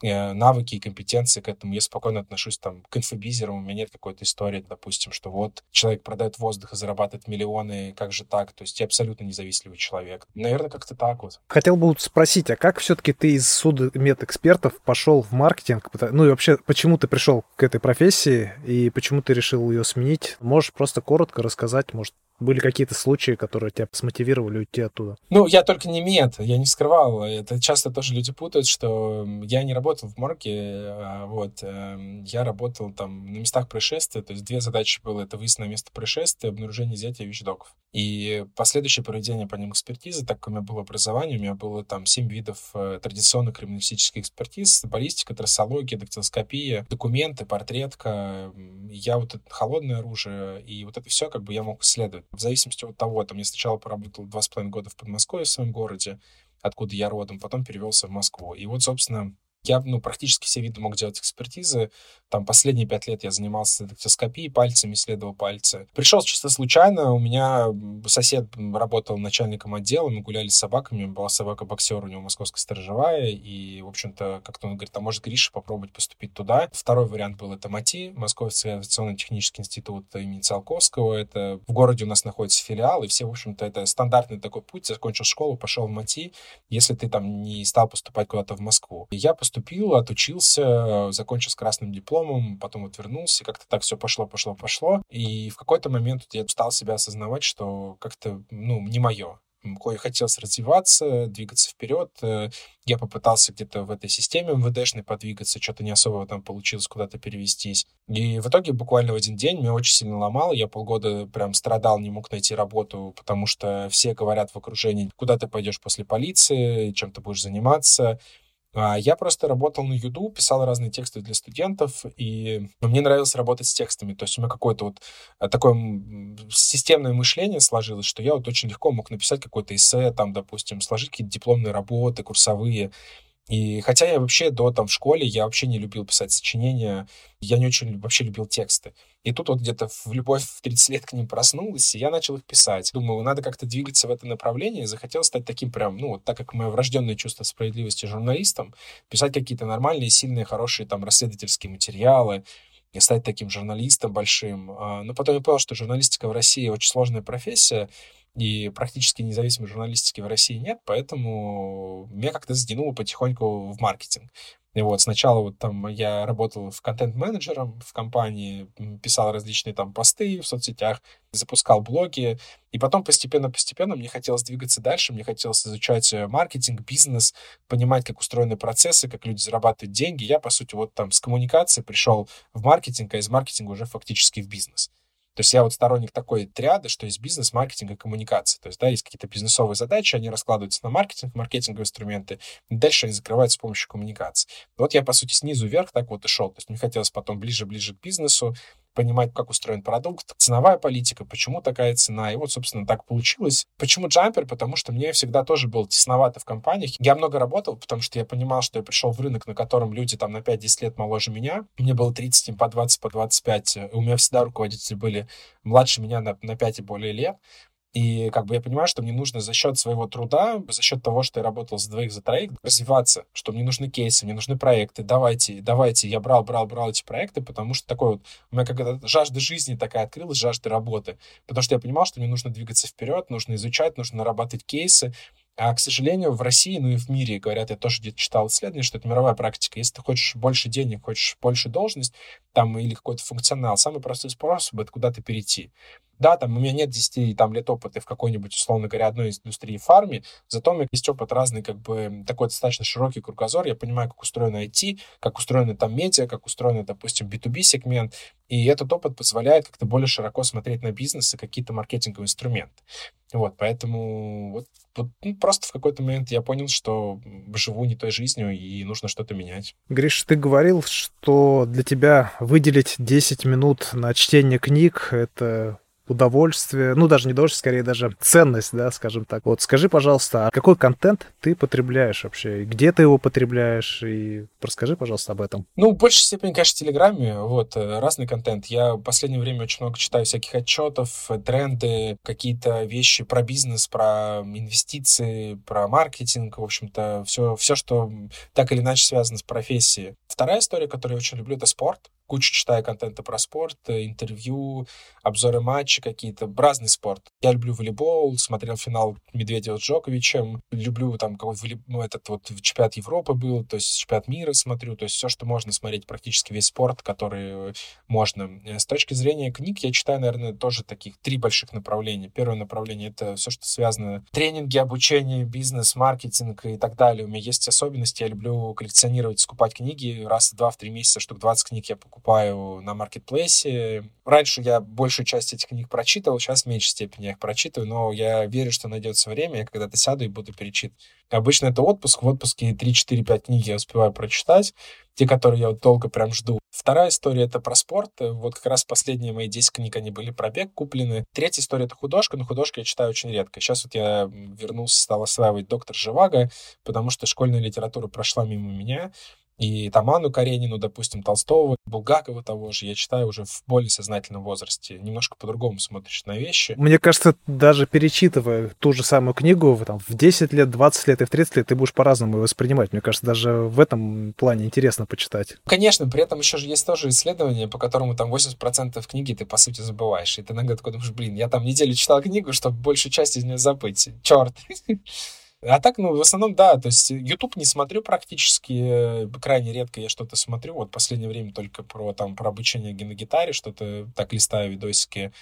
Э, навыки и компетенции к этому. Я спокойно отношусь там к инфобизерам. У меня нет какой-то истории, допустим, что вот человек продает воздух и зарабатывает миллионы, как же так? То есть я абсолютно независимый человек. Наверное, как-то так вот. Хотел бы спросить, а как все-таки ты из суда медэкспертов пошел в маркетинг? Ну и вообще, почему ты пришел к этой профессии и почему ты решил ее сменить? Можешь просто коротко рассказать, может, были какие-то случаи, которые тебя смотивировали уйти оттуда? Ну, я только не мед, я не скрывал. Это часто тоже люди путают, что я не работал в морге, а вот, эм, я работал там на местах происшествия, то есть две задачи было, это выезд на место происшествия, обнаружение изъятия вещдоков. И последующее проведение по ним экспертизы, так как у меня было образование, у меня было там семь видов э, традиционных криминалистических экспертиз, баллистика, трассология, дактилоскопия, документы, портретка. Я вот это холодное оружие, и вот это все как бы я мог исследовать в зависимости от того, там я сначала поработал два с половиной года в Подмосковье, в своем городе, откуда я родом, потом перевелся в Москву. И вот, собственно, я ну, практически все виды мог делать экспертизы. Там последние пять лет я занимался дактилоскопией, пальцами исследовал пальцы. Пришел чисто случайно. У меня сосед работал начальником отдела, мы гуляли с собаками. Была собака-боксер, у него московская сторожевая. И, в общем-то, как-то он говорит, а может, Гриша попробовать поступить туда. Второй вариант был это МАТИ, Московский авиационно-технический институт имени Циолковского. Это в городе у нас находится филиал, и все, в общем-то, это стандартный такой путь. Закончил школу, пошел в МАТИ, если ты там не стал поступать куда-то в Москву. И я поступил поступил, отучился, закончил с красным дипломом, потом вот вернулся, как-то так все пошло, пошло, пошло. И в какой-то момент я стал себя осознавать, что как-то, ну, не мое. Кое хотелось развиваться, двигаться вперед. Э, я попытался где-то в этой системе МВДшной подвигаться, что-то не особо там получилось куда-то перевестись. И в итоге буквально в один день меня очень сильно ломало. Я полгода прям страдал, не мог найти работу, потому что все говорят в окружении, куда ты пойдешь после полиции, чем ты будешь заниматься я просто работал на Юду, писал разные тексты для студентов, и мне нравилось работать с текстами. То есть у меня какое-то вот э, такое системное мышление сложилось, что я вот очень легко мог написать какое-то эссе, там, допустим, сложить какие-то дипломные работы, курсовые, и хотя я вообще до там в школе, я вообще не любил писать сочинения, я не очень вообще любил тексты. И тут вот где-то в любовь в 30 лет к ним проснулась, и я начал их писать. Думаю, надо как-то двигаться в это направление, и захотел стать таким прям, ну, вот так как мое врожденное чувство справедливости журналистом, писать какие-то нормальные, сильные, хорошие там расследовательские материалы, и стать таким журналистом большим. А, но потом я понял, что журналистика в России очень сложная профессия, и практически независимой журналистики в России нет, поэтому меня как-то затянуло потихоньку в маркетинг. И вот сначала вот там я работал в контент-менеджером в компании, писал различные там посты в соцсетях, запускал блоги, и потом постепенно-постепенно мне хотелось двигаться дальше, мне хотелось изучать э, маркетинг, бизнес, понимать, как устроены процессы, как люди зарабатывают деньги. Я, по сути, вот там с коммуникации пришел в маркетинг, а из маркетинга уже фактически в бизнес. То есть я вот сторонник такой триады, что есть бизнес, маркетинг и коммуникация. То есть, да, есть какие-то бизнесовые задачи, они раскладываются на маркетинг, маркетинговые инструменты, дальше они закрываются с помощью коммуникации. Вот я, по сути, снизу вверх так вот и шел. То есть мне хотелось потом ближе-ближе к бизнесу, понимать, как устроен продукт, ценовая политика, почему такая цена. И вот, собственно, так получилось. Почему джампер? Потому что мне всегда тоже было тесновато в компаниях. Я много работал, потому что я понимал, что я пришел в рынок, на котором люди там на 5-10 лет моложе меня. Мне было 30, им по 20, по 25. У меня всегда руководители были младше меня на, на 5 и более лет. И как бы я понимаю, что мне нужно за счет своего труда, за счет того, что я работал за двоих, за троих, развиваться, что мне нужны кейсы, мне нужны проекты, давайте, давайте. Я брал, брал, брал эти проекты, потому что такой вот, у меня как-то жажда жизни такая открылась, жажда работы. Потому что я понимал, что мне нужно двигаться вперед, нужно изучать, нужно нарабатывать кейсы, а, к сожалению, в России, ну и в мире, говорят, я тоже где-то читал исследование, что это мировая практика. Если ты хочешь больше денег, хочешь больше должность там или какой-то функционал, самый простой способ — это куда-то перейти. Да, там у меня нет 10 там, лет опыта в какой-нибудь, условно говоря, одной из индустрии фарме, зато у меня есть опыт разный, как бы такой достаточно широкий кругозор. Я понимаю, как устроено IT, как устроено там медиа, как устроено, допустим, B2B-сегмент. И этот опыт позволяет как-то более широко смотреть на бизнес и какие-то маркетинговые инструменты. Вот, поэтому вот ну, просто в какой-то момент я понял, что живу не той жизнью и нужно что-то менять. Гриш, ты говорил, что для тебя выделить 10 минут на чтение книг — это удовольствие, ну даже не удовольствие, скорее даже ценность, да, скажем так. Вот скажи, пожалуйста, а какой контент ты потребляешь вообще? Где ты его потребляешь? И расскажи, пожалуйста, об этом. Ну, в большей степени, конечно, в Телеграме, вот, э, разный контент. Я в последнее время очень много читаю всяких отчетов, тренды, какие-то вещи про бизнес, про инвестиции, про маркетинг, в общем-то, все, все, что так или иначе связано с профессией. Вторая история, которую я очень люблю, это спорт кучу читаю контента про спорт, э, интервью, обзоры матчей какие-то, разный спорт. Я люблю волейбол, смотрел финал Медведева с Джоковичем, люблю там какой-то ну, этот вот чемпионат Европы был, то есть чемпионат мира смотрю, то есть все, что можно смотреть, практически весь спорт, который можно. Э, с точки зрения книг я читаю, наверное, тоже таких три больших направления. Первое направление — это все, что связано тренинги, обучение, бизнес, маркетинг и так далее. У меня есть особенности, я люблю коллекционировать, скупать книги раз в два, в три месяца, штук 20 книг я покупаю покупаю на маркетплейсе. Раньше я большую часть этих книг прочитывал, сейчас в меньшей степени я их прочитываю, но я верю, что найдется время, я когда-то сяду и буду перечитывать. Обычно это отпуск, в отпуске 3-4-5 книг я успеваю прочитать, те, которые я вот долго прям жду. Вторая история — это про спорт. Вот как раз последние мои 10 книг, они были про бег куплены. Третья история — это художка, но художка я читаю очень редко. Сейчас вот я вернулся, стал осваивать доктор Живаго, потому что школьная литература прошла мимо меня. И Таману Каренину, допустим, Толстого, Булгакова того же, я читаю уже в более сознательном возрасте. Немножко по-другому смотришь на вещи. Мне кажется, даже перечитывая ту же самую книгу там, в 10 лет, 20 лет и в 30 лет, ты будешь по-разному ее воспринимать. Мне кажется, даже в этом плане интересно почитать. Конечно, при этом еще же есть тоже исследование, по которому там 80% книги ты, по сути, забываешь. И ты иногда такой думаешь, блин, я там неделю читал книгу, чтобы большую часть из нее забыть. Черт. А так, ну, в основном, да, то есть YouTube не смотрю практически, э, крайне редко я что-то смотрю, вот последнее время только про, там, про обучение на гитаре, что-то так листаю видосики,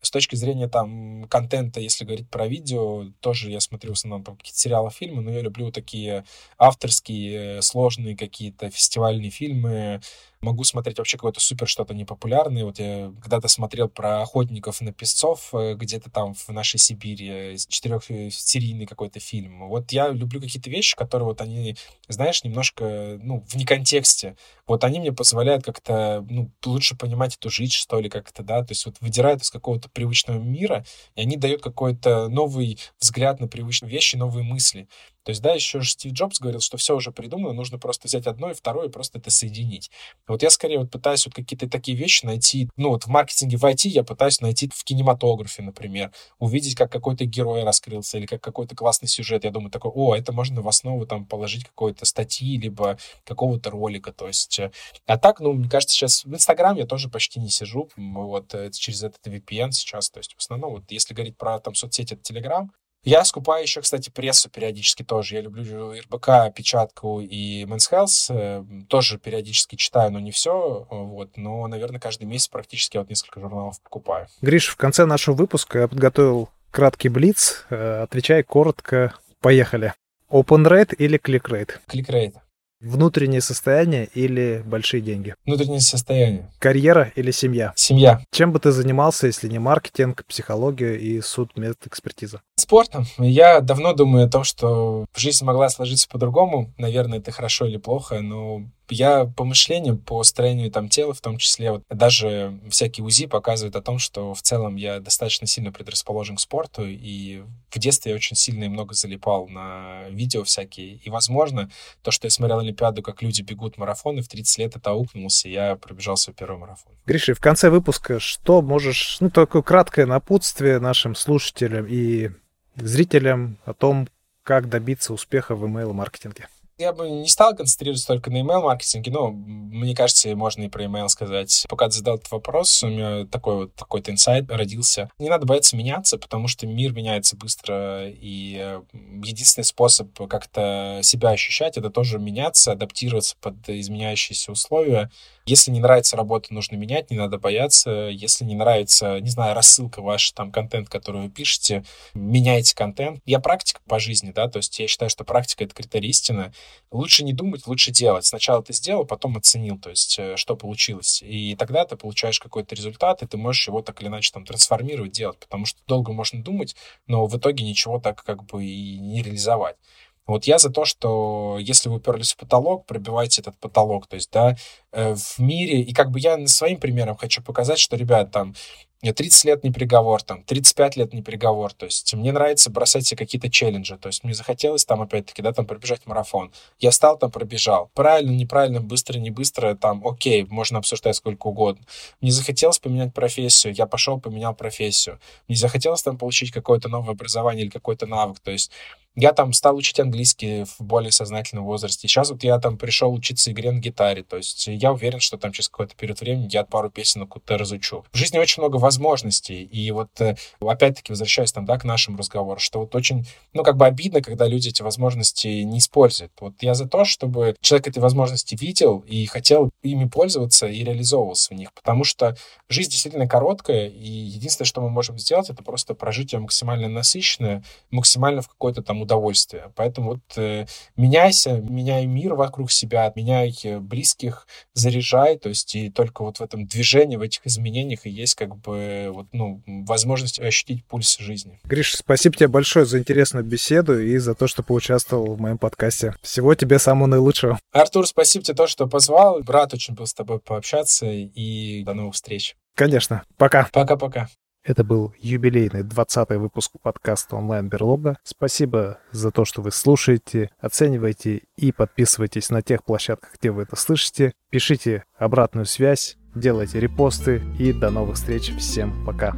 с точки зрения там контента, если говорить про видео, тоже я смотрю в основном какие-то сериалы, фильмы, но я люблю такие авторские, сложные какие-то фестивальные фильмы, Могу смотреть вообще какое-то супер что-то непопулярное. Вот я когда-то смотрел про охотников на песцов, э, где-то там в нашей Сибири, четырехсерийный какой-то фильм. Вот я люблю какие-то вещи, которые вот они, знаешь, немножко, ну, вне контексте. Вот они мне позволяют как-то, ну, лучше понимать эту жизнь, что ли, как-то, да, то есть вот выдирают из какого-то привычного мира, и они дают какой-то новый взгляд на привычные вещи, новые мысли. То есть, да, еще же Стив Джобс говорил, что все уже придумано, нужно просто взять одно и второе и просто это соединить. Вот я скорее вот пытаюсь вот какие-то такие вещи найти, ну вот в маркетинге в IT я пытаюсь найти в кинематографе, например, увидеть, как какой-то герой раскрылся или как какой-то классный сюжет. Я думаю такой, о, это можно в основу там положить какой-то статьи, либо какого-то ролика. То есть, э, а так, ну, мне кажется, сейчас в Инстаграм я тоже почти не сижу, вот э, через этот VPN сейчас. То есть, в основном, вот если говорить про там соцсети, это Telegram, я скупаю еще, кстати, прессу периодически тоже. Я люблю РБК, печатку и Men's Health. Э, тоже периодически читаю, но не все. Вот. Но, наверное, каждый месяц практически вот несколько журналов покупаю. Гриш, в конце нашего выпуска я подготовил краткий блиц. Э, отвечай коротко. Поехали. Open rate или click rate? Click rate. Внутреннее состояние или большие деньги? Внутреннее состояние. Карьера или семья? Семья. Чем бы ты занимался, если не маркетинг, психология и суд медэкспертиза? Спортом. Я давно думаю о том, что жизнь могла сложиться по-другому. Наверное, это хорошо или плохо, но я по мышлению, по строению там тела в том числе, вот даже всякие УЗИ показывают о том, что в целом я достаточно сильно предрасположен к спорту, и в детстве я очень сильно и много залипал на видео всякие. И, возможно, то, что я смотрел Олимпиаду, как люди бегут марафоны, в 30 лет это аукнулся, я пробежал свой первый марафон. Гриша, в конце выпуска что можешь, ну, такое краткое напутствие нашим слушателям и зрителям о том, как добиться успеха в email-маркетинге? Я бы не стал концентрироваться только на email-маркетинге, но мне кажется, можно и про email сказать. Пока ты задал этот вопрос, у меня такой вот такой-то инсайт родился. Не надо бояться меняться, потому что мир меняется быстро, и э, единственный способ как-то себя ощущать, это тоже меняться, адаптироваться под изменяющиеся условия. Если не нравится работа, нужно менять, не надо бояться. Если не нравится, не знаю, рассылка ваш, там, контент, который вы пишете, меняйте контент. Я практик по жизни, да, то есть я считаю, что практика — это критерий истины. Лучше не думать, лучше делать. Сначала ты сделал, потом оценил, то есть э, что получилось. И тогда ты получаешь какой-то результат, и ты можешь его так или иначе там трансформировать, делать, потому что долго можно думать, но в итоге ничего так как бы и не реализовать. Вот я за то, что если вы уперлись в потолок, пробивайте этот потолок. То есть, да, э, в мире, и как бы я своим примером хочу показать, что, ребят, там, 30 лет не приговор, там, 35 лет не приговор, то есть мне нравится бросать себе какие-то челленджи, то есть мне захотелось там, опять-таки, да, там, пробежать марафон. Я стал там, пробежал. Правильно, неправильно, быстро, не быстро, там, окей, можно обсуждать сколько угодно. Мне захотелось поменять профессию, я пошел, поменял профессию. Мне захотелось там получить какое-то новое образование или какой-то навык, то есть я там стал учить английский в более сознательном возрасте. Сейчас вот я там пришел учиться игре на гитаре. То есть я уверен, что там через какой-то период времени я пару песен куда-то разучу. В жизни очень много возможностей. И вот э, опять-таки возвращаясь там, да, к нашему разговору, что вот очень, ну, как бы обидно, когда люди эти возможности не используют. Вот я за то, чтобы человек эти возможности видел и хотел ими пользоваться и реализовывался в них. Потому что жизнь действительно короткая, и единственное, что мы можем сделать, это просто прожить ее максимально насыщенное, максимально в какой-то там удовольствие. Поэтому вот э, меняйся, меняй мир вокруг себя, меняй э, близких, заряжай, то есть и только вот в этом движении, в этих изменениях и есть как бы вот, ну, возможность ощутить пульс жизни. Гриш, спасибо тебе большое за интересную беседу и за то, что поучаствовал в моем подкасте. Всего тебе самого наилучшего. Артур, спасибо тебе то, что позвал. Рад очень был с тобой пообщаться и до новых встреч. Конечно. Пока. Пока-пока. Это был юбилейный 20-й выпуск подкаста «Онлайн Берлога». Спасибо за то, что вы слушаете, оцениваете и подписывайтесь на тех площадках, где вы это слышите. Пишите обратную связь, делайте репосты и до новых встреч. Всем пока.